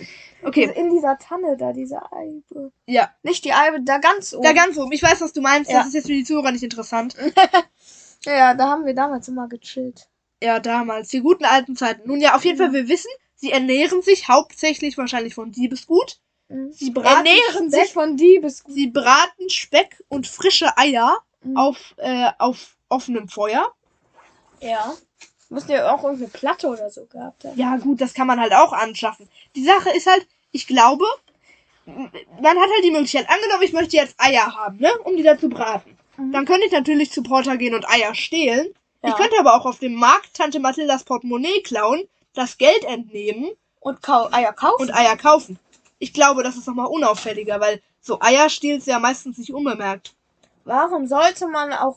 *laughs* Okay, In dieser Tanne da, diese Eibe. ja. Nicht die Eibe, da ganz oben. Da ganz oben. Ich weiß, was du meinst. Ja. Das ist jetzt für die Zuhörer nicht interessant. *laughs* ja, da haben wir damals immer gechillt. Ja, damals. Die guten alten Zeiten. Nun ja, auf jeden Ja. Fall, wir wissen, sie ernähren sich hauptsächlich wahrscheinlich von Diebesgut. Mhm. Sie braten Ernähren Speck, sich von Diebesgut. Sie braten Speck und frische Eier Mhm. auf, äh, auf offenem Feuer. Ja. Müssen ja auch irgendeine Platte oder so gehabt haben. Ja, gut, das kann man halt auch anschaffen. Die Sache ist halt, ich glaube, man hat halt die Möglichkeit, angenommen, ich möchte jetzt Eier haben, ne, um die da zu braten. Mhm. Dann könnte ich natürlich zu Porter gehen und Eier stehlen. Ja. Ich könnte aber auch auf dem Markt Tante Mathildas Portemonnaie klauen, das Geld entnehmen Und Kau Eier kaufen. und Eier kaufen. Ich glaube, das ist nochmal unauffälliger, weil so Eier stehlst ja meistens nicht unbemerkt. Warum sollte man auch.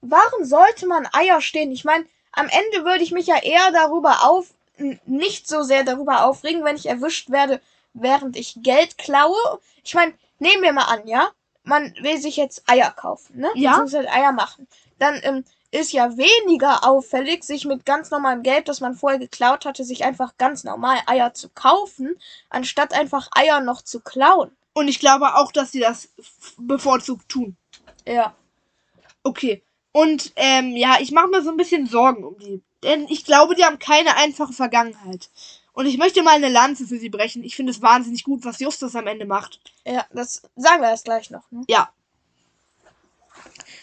Warum sollte man Eier stehen? Ich meine, am Ende würde ich mich ja eher darüber auf. Nicht so sehr darüber aufregen, wenn ich erwischt werde, während ich Geld klaue. Ich meine, nehmen wir mal an, ja? Man will sich jetzt Eier kaufen, ne? Ja. Beziehungsweise Eier machen. Dann ähm, ist ja weniger auffällig, sich mit ganz normalem Geld, das man vorher geklaut hatte, sich einfach ganz normal Eier zu kaufen, anstatt einfach Eier noch zu klauen. Und ich glaube auch, dass sie das bevorzugt tun. Ja. Okay. Und ähm, ja, ich mache mir so ein bisschen Sorgen um die. Denn ich glaube, die haben keine einfache Vergangenheit. Und ich möchte mal eine Lanze für sie brechen. Ich finde es wahnsinnig gut, was Justus am Ende macht. Ja, das sagen wir erst gleich noch, ne? Ja.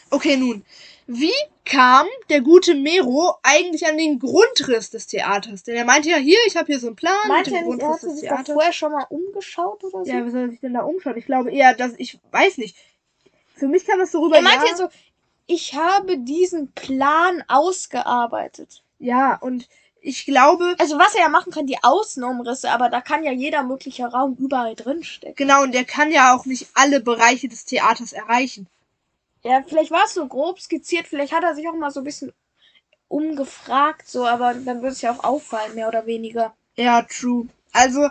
Okay, nun. Wie kam der gute Mero eigentlich an den Grundriss des Theaters? Denn er meinte ja hier, ich habe hier so einen Plan Meint mit er nicht, er hatte sich da vorher schon mal umgeschaut oder so? Ja, wie soll er sich denn da umschauen? Ich glaube eher, dass ich weiß nicht. Für mich kam das so rüber. er meinte ja so, ich habe diesen Plan ausgearbeitet. ja, und ich glaube, Also was er ja machen kann, die Außenumrisse, aber da kann ja jeder mögliche Raum überall drinstecken. genau, und er kann ja auch nicht alle Bereiche des Theaters erreichen. Ja, vielleicht war es so grob skizziert, vielleicht hat er sich auch mal so ein bisschen umgefragt, so, aber dann wird es ja auch auffallen, mehr oder weniger. Ja, true. Also,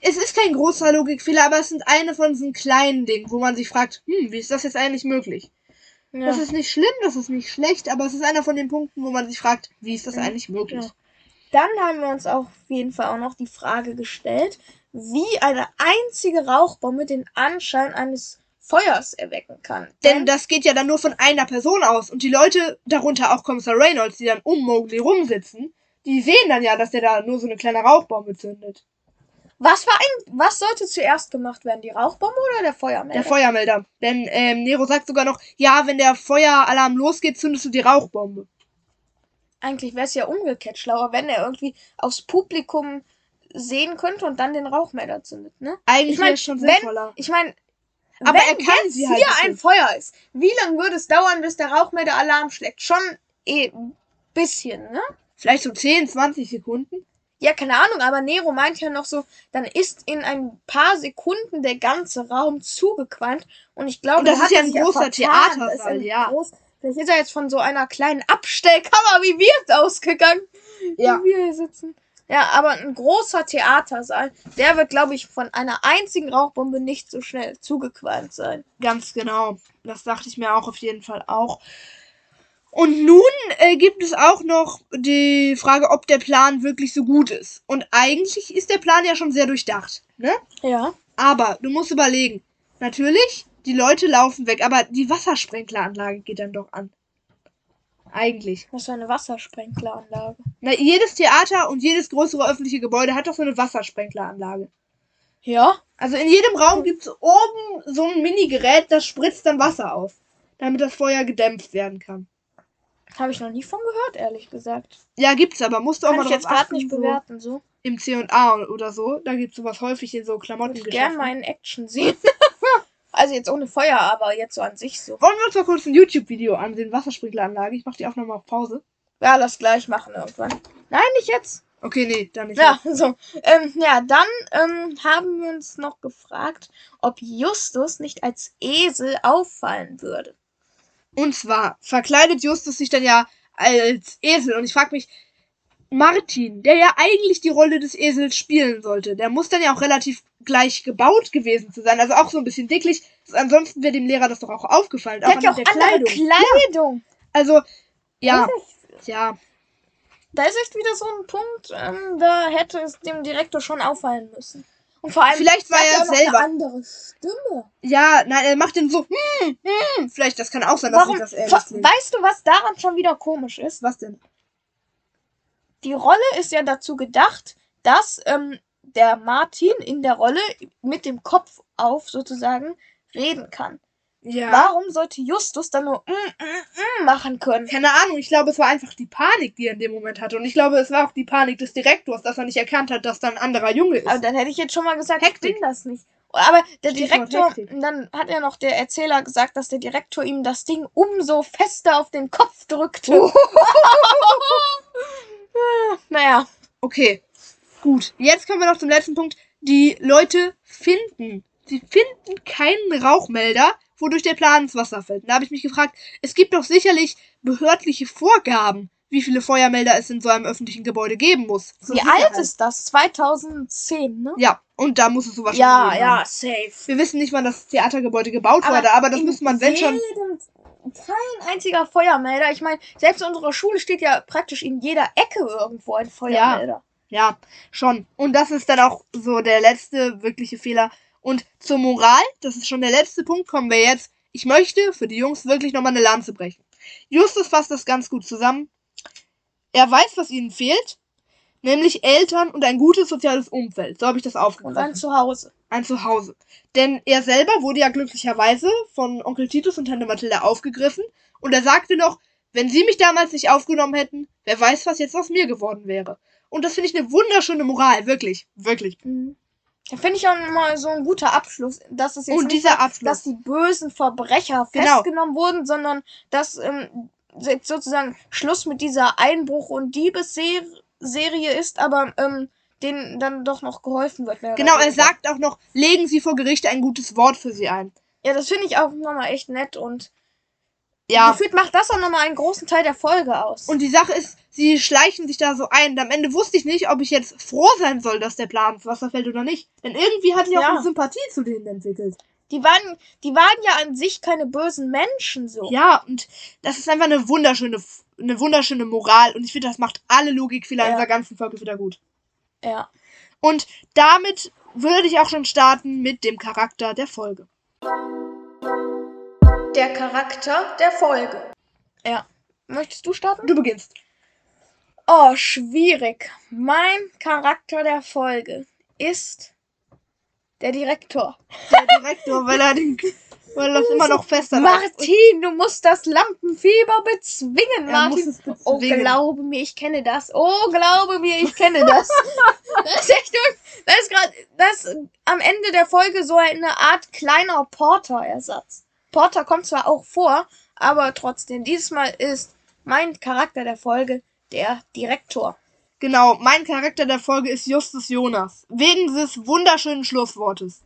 es ist kein großer Logikfehler, aber es sind eine von diesen kleinen Dingen, wo man sich fragt, hm, wie ist das jetzt eigentlich möglich? Ja. Das ist nicht schlimm, das ist nicht schlecht, aber es ist einer von den Punkten, wo man sich fragt, wie ist das eigentlich möglich? Ja. Dann haben wir uns auch auf jeden Fall auch noch die Frage gestellt, wie eine einzige Rauchbombe den Anschein eines Feuers erwecken kann. Denn das geht ja dann nur von einer Person aus. Und die Leute, darunter auch Kommissar Reynolds, die dann um Mowgli rumsitzen, die sehen dann ja, dass der da nur so eine kleine Rauchbombe zündet. Was war ein, was sollte zuerst gemacht werden, die Rauchbombe oder der Feuermelder? Der Feuermelder. Denn ähm, Nero sagt sogar noch, ja, wenn der Feueralarm losgeht, zündest du die Rauchbombe. Eigentlich wäre es ja umgekehrt schlauer, wenn er irgendwie aufs Publikum sehen könnte und dann den Rauchmelder zündet, ne? Eigentlich Ich mein, wäre es schon wenn- sinnvoller. Ich meine, Aber wenn er kann jetzt sie halt hier nicht ein. Feuer ist, wie lange würde es dauern, bis der Rauchmelder Alarm schlägt? Schon eh ein bisschen, ne? Vielleicht so 10, 20 Sekunden. Ja, keine Ahnung, aber Nero meint ja noch so, dann ist in ein paar Sekunden der ganze Raum zugequalmt und ich glaube, Und das da ist ja ein großer Das ein ja. Groß, vielleicht ist er jetzt von so einer kleinen Abstellkammer wie wir jetzt ausgegangen, Ja. wie wir hier sitzen. Ja, aber ein großer Theatersaal, der wird, glaube ich, von einer einzigen Rauchbombe nicht so schnell zugequalmt sein. Ganz genau. Das dachte ich mir auch auf jeden Fall auch. Und nun äh, gibt es auch noch die Frage, ob der Plan wirklich so gut ist. Und eigentlich ist der Plan ja schon sehr durchdacht. Ne? Ja. Aber du musst überlegen. Natürlich, die Leute laufen weg, aber die Wassersprenkleranlage geht dann doch an. Eigentlich. Was für eine Wassersprenkleranlage. Na, jedes Theater und jedes größere öffentliche Gebäude hat doch so eine Wassersprenkleranlage. Ja? Also in jedem Raum gibt es oben so ein Mini-Gerät, das spritzt dann Wasser auf, damit das Feuer gedämpft werden kann. Habe ich noch nie von gehört, ehrlich gesagt. Ja, gibt's aber. Musst du auch Kann mal ich jetzt gerade nicht bewerten, so. Im C&A oder so. Da gibt's sowas häufig in so Würde ich Klamottengeschäften. gern mal in Action sehen. *laughs* also jetzt ohne Feuer, aber jetzt so an sich so. Wollen wir uns mal kurz ein YouTube-Video ansehen, Wassersprinkleranlage? Ich mach die Aufnahme auf Pause. Ja, lass gleich machen irgendwann. Nein, nicht jetzt. Okay, nee, dann nicht. Ja, *laughs* so. Ähm, ja, dann ähm, haben wir uns noch gefragt, ob Justus nicht als Esel auffallen würde. Und zwar verkleidet Justus sich dann ja als Esel. Und ich frage mich, Martin, der ja eigentlich die Rolle des Esels spielen sollte, der muss dann ja auch relativ gleich gebaut gewesen zu sein. Also auch so ein bisschen dicklich. Ansonsten wäre dem Lehrer das doch auch aufgefallen. Der hat ja auch anhand andere Kleidung. Also, ja, Das ist- ja. Da ist echt wieder so ein Punkt, ähm, da hätte es dem Direktor schon auffallen müssen. Und vor allem, Vielleicht war er noch selber. eine andere Stimme. Ja, nein, er macht den so, hm, hm. Vielleicht, das kann auch sein, dass Warum? das ähnlich. Weißt du, was daran schon wieder komisch ist? Was denn? Die Rolle ist ja dazu gedacht, dass ähm, der Martin in der Rolle mit dem Kopf auf sozusagen reden kann. Ja. Warum sollte Justus dann nur mm, mm, mm machen können? Keine Ahnung, ich glaube, es war einfach die Panik, die er in dem Moment hatte. Und ich glaube, es war auch die Panik des Direktors, dass er nicht erkannt hat, dass da ein anderer Junge ist. Aber dann hätte ich jetzt schon mal gesagt, Hektik. ich bin das nicht. Aber der Stichwort Direktor, Hektik. dann hat ja noch der Erzähler gesagt, dass der Direktor ihm das Ding umso fester auf den Kopf drückte. Oh. *laughs* naja, Okay, gut. Jetzt kommen wir noch zum letzten Punkt. Die Leute finden. Sie finden keinen Rauchmelder, wodurch der Plan ins Wasser fällt. Und Da habe ich mich gefragt, es gibt doch sicherlich behördliche Vorgaben, wie viele Feuermelder es in so einem öffentlichen Gebäude geben muss. Wie Sicherheit. alt ist das? 2010, ne? Ja, und da muss es sowas Ja, schon ja, safe. Wir wissen nicht, wann das Theatergebäude gebaut Aber wurde, aber das muss man, wenn schon. Kein einziger Feuermelder. Ich meine, selbst in unserer Schule steht ja praktisch in jeder Ecke irgendwo ein Feuermelder. Ja, schon. Und das ist dann auch so der letzte wirkliche Fehler. Und zur Moral, das ist schon der letzte Punkt, kommen wir jetzt. Ich möchte für die Jungs wirklich nochmal eine Lanze brechen. Justus fasst das ganz gut zusammen. Er weiß, was ihnen fehlt. Nämlich Eltern und ein gutes soziales Umfeld. So habe ich das Und aufgegriffen. ein Zuhause. ein Zuhause. Denn er selber wurde ja glücklicherweise von Onkel Titus und Tante Mathilda aufgegriffen. Und er sagte noch, wenn sie mich damals nicht aufgenommen hätten, wer weiß, was jetzt aus mir geworden wäre. Und das finde ich eine wunderschöne Moral, wirklich, wirklich. Mhm. Da finde ich auch mal so ein guter Abschluss, dass es jetzt Und nicht dieser dass Abschluss. die bösen Verbrecher Genau. festgenommen wurden, sondern dass ähm, jetzt sozusagen Schluss mit dieser Einbruch- und Diebesserie ist, aber ähm, denen dann doch noch geholfen wird. Genau, er sagt auch noch, legen Sie vor Gericht ein gutes Wort für sie ein. Ja, das finde ich auch nochmal echt nett und Ja. gefühlt macht das auch nochmal einen großen Teil der Folge aus. Und die Sache ist, sie schleichen sich da so ein. Und am Ende wusste ich nicht, ob ich jetzt froh sein soll, dass der Plan ins Wasser fällt oder nicht. Denn irgendwie hatte ich auch Ja. eine Sympathie zu denen entwickelt. die waren, die waren ja an sich keine bösen Menschen so. Ja, und das ist einfach eine wunderschöne, eine wunderschöne Moral. Und ich finde, das macht alle Logikfehler in Ja. dieser ganzen Folge wieder gut. ja. Und damit würde ich auch schon starten mit dem Charakter der Folge. Der Charakter der Folge. Ja. Möchtest du starten? Du beginnst. Oh, schwierig. Mein Charakter der Folge ist der Direktor. Der Direktor, weil er, den, weil er das immer noch fester Martin, du musst das Lampenfieber bezwingen, Er muss Martin. es Oh, bezwingen. glaube mir, ich kenne das. Oh, glaube mir, ich kenne das. *laughs* das ist echt, das ist gerade, das ist am Ende der Folge so eine Art kleiner Porter-Ersatz. Porter kommt zwar auch vor, aber trotzdem, dieses Mal ist mein Charakter der Folge der Direktor. Genau, mein Charakter der Folge ist Justus Jonas. Wegen dieses wunderschönen Schlusswortes.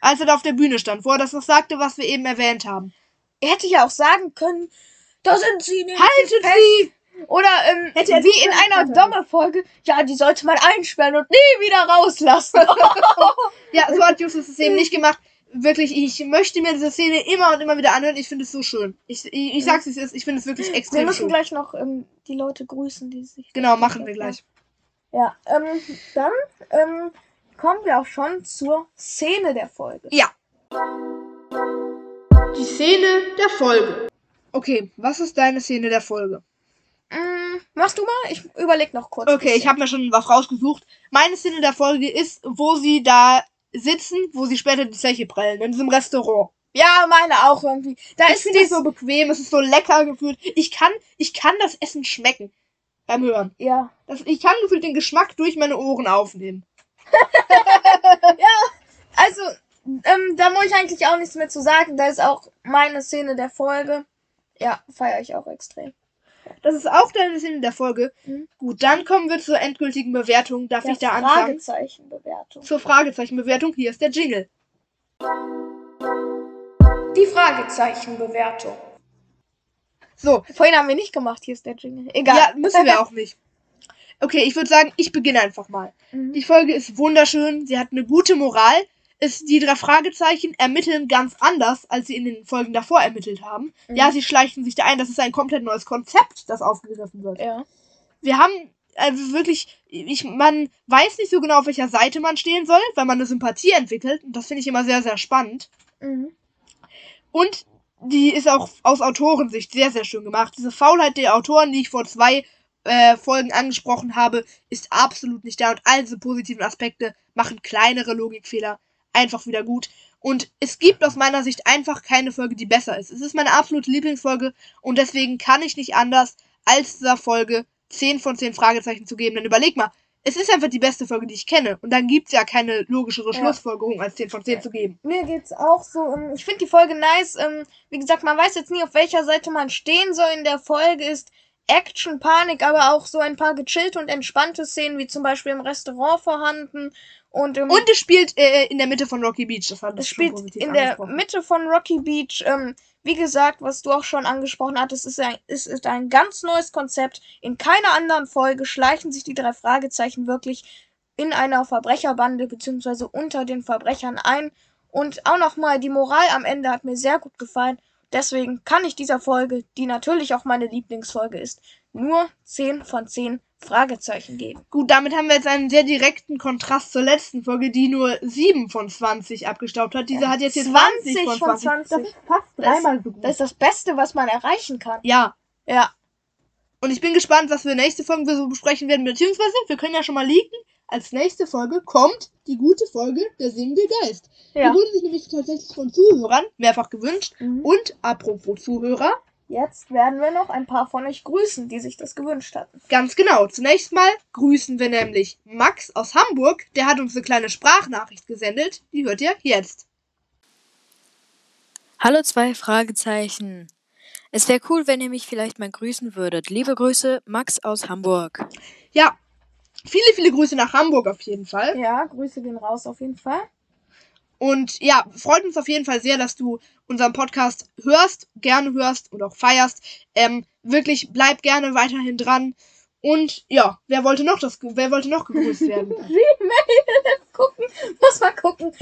Als er da auf der Bühne stand, wo er das noch sagte, was wir eben erwähnt haben. Er hätte ja auch sagen können, da sind sie nicht. Haltet fest. sie! Oder ähm, Hätte er wie in einer können. Domme-Folge, ja, die sollte man einsperren und nie wieder rauslassen. *laughs* Ja, so hat Justus es eben nicht gemacht. Wirklich, ich möchte mir diese Szene immer und immer wieder anhören. Ich finde es so schön. Ich, ich, ich sag's, wie es ist. Ich finde es wirklich Wir extrem müssen schön. gleich noch ähm, die Leute grüßen, die sich. Genau, machen wir gleich. Ja, ähm, dann ähm, kommen wir auch schon zur Szene der Folge. Ja. Die Szene der Folge. Okay, was ist deine Szene der Folge? Mm, machst du mal? Ich überleg noch kurz. Okay, ich habe mir schon was rausgesucht. Meine Szene der Folge ist, wo sie da sitzen, wo sie später die Zeche prellen, in diesem Restaurant. Ja, meine auch irgendwie. Da Ich ist es so bequem, es ist so lecker gefühlt. Ich kann, ich kann das Essen schmecken beim Hören. Ja. Das, ich kann gefühlt den Geschmack durch meine Ohren aufnehmen. *laughs* Also, ähm, da muss ich eigentlich auch nichts mehr zu sagen. Da ist auch meine Szene der Folge. Ja, feiere ich auch extrem. Das ist auch deine Szene der Folge. Mhm. Gut, dann kommen wir zur endgültigen Bewertung. Darf Der ich da anfangen? Fragezeichenbewertung. Zur Fragezeichenbewertung. Hier ist der Jingle. Die Fragezeichenbewertung. So, Vorhin haben wir nicht gemacht, hier ist der Jingle. Egal. ja, müssen wir auch *laughs* nicht. Okay, ich würde sagen, ich beginne einfach mal. Mhm. Die Folge ist wunderschön, sie hat eine gute Moral. Es, die drei Fragezeichen ermitteln ganz anders, als sie in den Folgen davor ermittelt haben. Mhm. Ja, sie schleichen sich da ein. Das ist ein komplett neues Konzept, das aufgegriffen wird. Ja. Wir haben also wirklich, ich, man weiß nicht so genau, auf welcher Seite man stehen soll, weil man eine Sympathie entwickelt. Und das finde ich immer sehr, sehr spannend. Mhm. Und die ist auch aus Autorensicht sehr, sehr schön gemacht. Diese Faulheit der Autoren, die ich vor zwei äh, Folgen angesprochen habe, ist absolut nicht da. Und all diese positiven Aspekte machen kleinere Logikfehler einfach wieder gut. Und es gibt aus meiner Sicht einfach keine Folge, die besser ist. Es ist meine absolute Lieblingsfolge und deswegen kann ich nicht anders, als dieser Folge 10 von 10 Fragezeichen zu geben. Dann überleg mal, es ist einfach die beste Folge, die ich kenne. Und dann gibt's ja keine logischere Ja. Schlussfolgerung, als 10 von 10 zu geben. Mir geht's auch so. ähm, Ich finde die Folge nice. ähm, Wie gesagt, man weiß jetzt nie, auf welcher Seite man stehen soll. In der Folge ist Action, Panik, aber auch so ein paar gechillte und entspannte Szenen, wie zum Beispiel im Restaurant vorhanden. Und, ähm, Und es spielt äh, in der Mitte von Rocky Beach. Das hat es spielt in der Mitte von Rocky Beach. Ähm, wie gesagt, was du auch schon angesprochen hattest, ist ein, ist, ist ein ganz neues Konzept. In keiner anderen Folge schleichen sich die drei Fragezeichen wirklich in einer Verbrecherbande beziehungsweise unter den Verbrechern ein. Und auch nochmal, die Moral am Ende hat mir sehr gut gefallen. Deswegen kann ich dieser Folge, die natürlich auch meine Lieblingsfolge ist, nur 10 von 10 Fragezeichen geben. Gut, damit haben wir jetzt einen sehr direkten Kontrast zur letzten Folge, die nur 7 von 20 abgestaubt hat. Diese Ja, hat jetzt hier 20 20 von von 20. 20. Das ist fast Das- dreimal so gut. Das ist das Beste, was man erreichen kann. ja, Ja. Und ich bin gespannt, was wir nächste Folge so besprechen werden. Beziehungsweise, wir können ja schon mal leaken. Als nächste Folge kommt die gute Folge Der singende Geist. Ja. Die wurde sich nämlich tatsächlich von Zuhörern mehrfach gewünscht. Mhm. Und apropos Zuhörer, Jetzt werden wir noch ein paar von euch grüßen, die sich das gewünscht hatten. ganz genau. Zunächst mal grüßen wir nämlich Max aus Hamburg. Der hat uns eine kleine Sprachnachricht gesendet. Die hört ihr jetzt. Hallo zwei Fragezeichen. Es wäre cool, wenn ihr mich vielleicht mal grüßen würdet. Liebe Grüße, Max aus Hamburg. Ja, viele, viele Grüße nach Hamburg auf jeden Fall. Ja, Grüße gehen raus auf jeden Fall. Und ja, freut uns auf jeden Fall sehr, dass du unseren Podcast hörst, gerne hörst und auch feierst. Ähm, wirklich, bleib gerne weiterhin dran. Und ja, wer wollte noch das, wer wollte noch gegrüßt werden? *laughs* Gmail, gucken, muss mal gucken.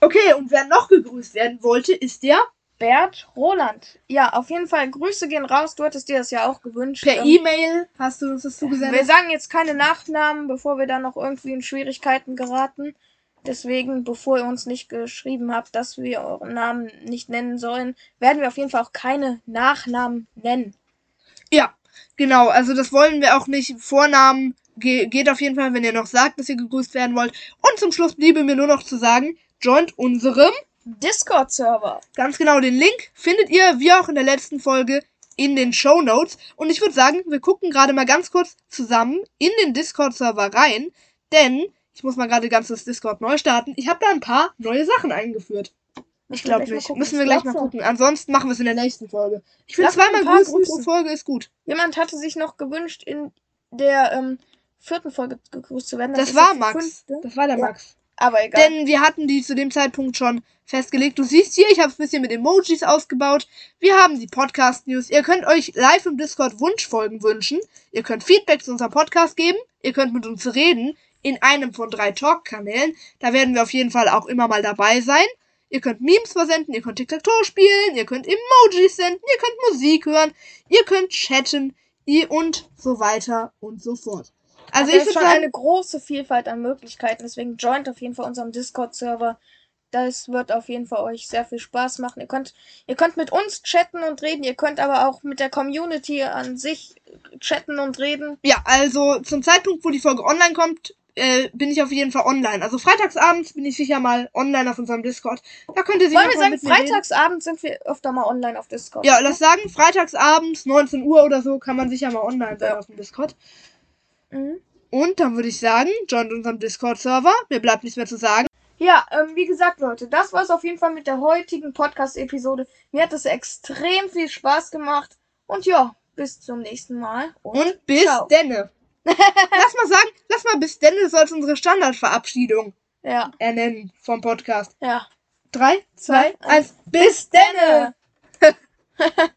Okay, und wer noch gegrüßt werden wollte, ist der Bert Roland. Ja, auf jeden Fall Grüße gehen raus. Du hattest dir das ja auch gewünscht. per Ähm, E-Mail. Hast du uns das Wir zugesendet? sagen jetzt keine Nachnamen, bevor wir dann noch irgendwie in Schwierigkeiten geraten. Deswegen, bevor ihr uns nicht geschrieben habt, dass wir euren Namen nicht nennen sollen, werden wir auf jeden Fall auch keine Nachnamen nennen. Ja, genau. Also das wollen wir auch nicht. Vornamen ge geht auf jeden Fall, wenn ihr noch sagt, dass ihr gegrüßt werden wollt. Und zum Schluss bliebe mir nur noch zu sagen, joint unserem Discord-Server. Ganz genau, den Link findet ihr, wie auch in der letzten Folge, in den Show Notes. Und ich würde sagen, wir gucken gerade mal ganz kurz zusammen in den Discord-Server rein, denn ich muss mal gerade ganz das Discord neu starten. Ich habe da ein paar neue Sachen eingeführt. Ich glaube nicht. Müssen wir gleich mal gucken. Ansonsten machen wir es in der nächsten Folge. Ich finde zweimal grüßen pro. Folge ist gut. Jemand hatte sich noch gewünscht, in der ähm, vierten Folge gegrüßt zu werden. Das, ist war Max. fünfte. Das war der Ja. Max. Aber egal. Denn wir hatten die zu dem Zeitpunkt schon festgelegt. Du siehst hier, ich habe es ein bisschen mit Emojis ausgebaut. Wir haben die Podcast-News. Ihr könnt euch live im Discord Wunschfolgen wünschen. Ihr könnt Feedback zu unserem Podcast geben. Ihr könnt mit uns reden in einem von drei Talk-Kanälen. Da werden wir auf jeden Fall auch immer mal dabei sein. Ihr könnt Memes versenden, ihr könnt Tic-Tac-Toe spielen, ihr könnt Emojis senden, ihr könnt Musik hören, ihr könnt chatten ihr und so weiter und so fort. Also ich ist schon eine große Vielfalt an Möglichkeiten. Deswegen joint auf jeden Fall unseren Discord-Server. Das wird auf jeden Fall euch sehr viel Spaß machen. Ihr könnt, ihr könnt mit uns chatten und reden. Ihr könnt aber auch mit der Community an sich chatten und reden. Ja, also zum Zeitpunkt, wo die Folge online kommt, äh, bin ich auf jeden Fall online. Also freitagsabends bin ich sicher mal online auf unserem Discord. Da könnt ihr sich Wollen wir sagen, mit mir reden. freitagsabend sind wir öfter mal online auf Discord. Ja, lass sagen, freitagsabends, 19 Uhr oder so, kann man sicher mal online sein Ja. auf dem Discord. Mhm. Und dann würde ich sagen, joint unserem Discord-Server. Mir bleibt nichts mehr zu sagen. Ja, ähm, wie gesagt, Leute, das war's auf jeden Fall mit der heutigen Podcast-Episode. Mir hat es extrem viel Spaß gemacht. Und ja, bis zum nächsten Mal. Und bis ciao. denne. Lass mal sagen, lass mal bis denne so als unsere Standardverabschiedung Ja, ernennen vom Podcast. ja. Drei, zwei, Zwei, eins. Bis denne! Denne. *laughs*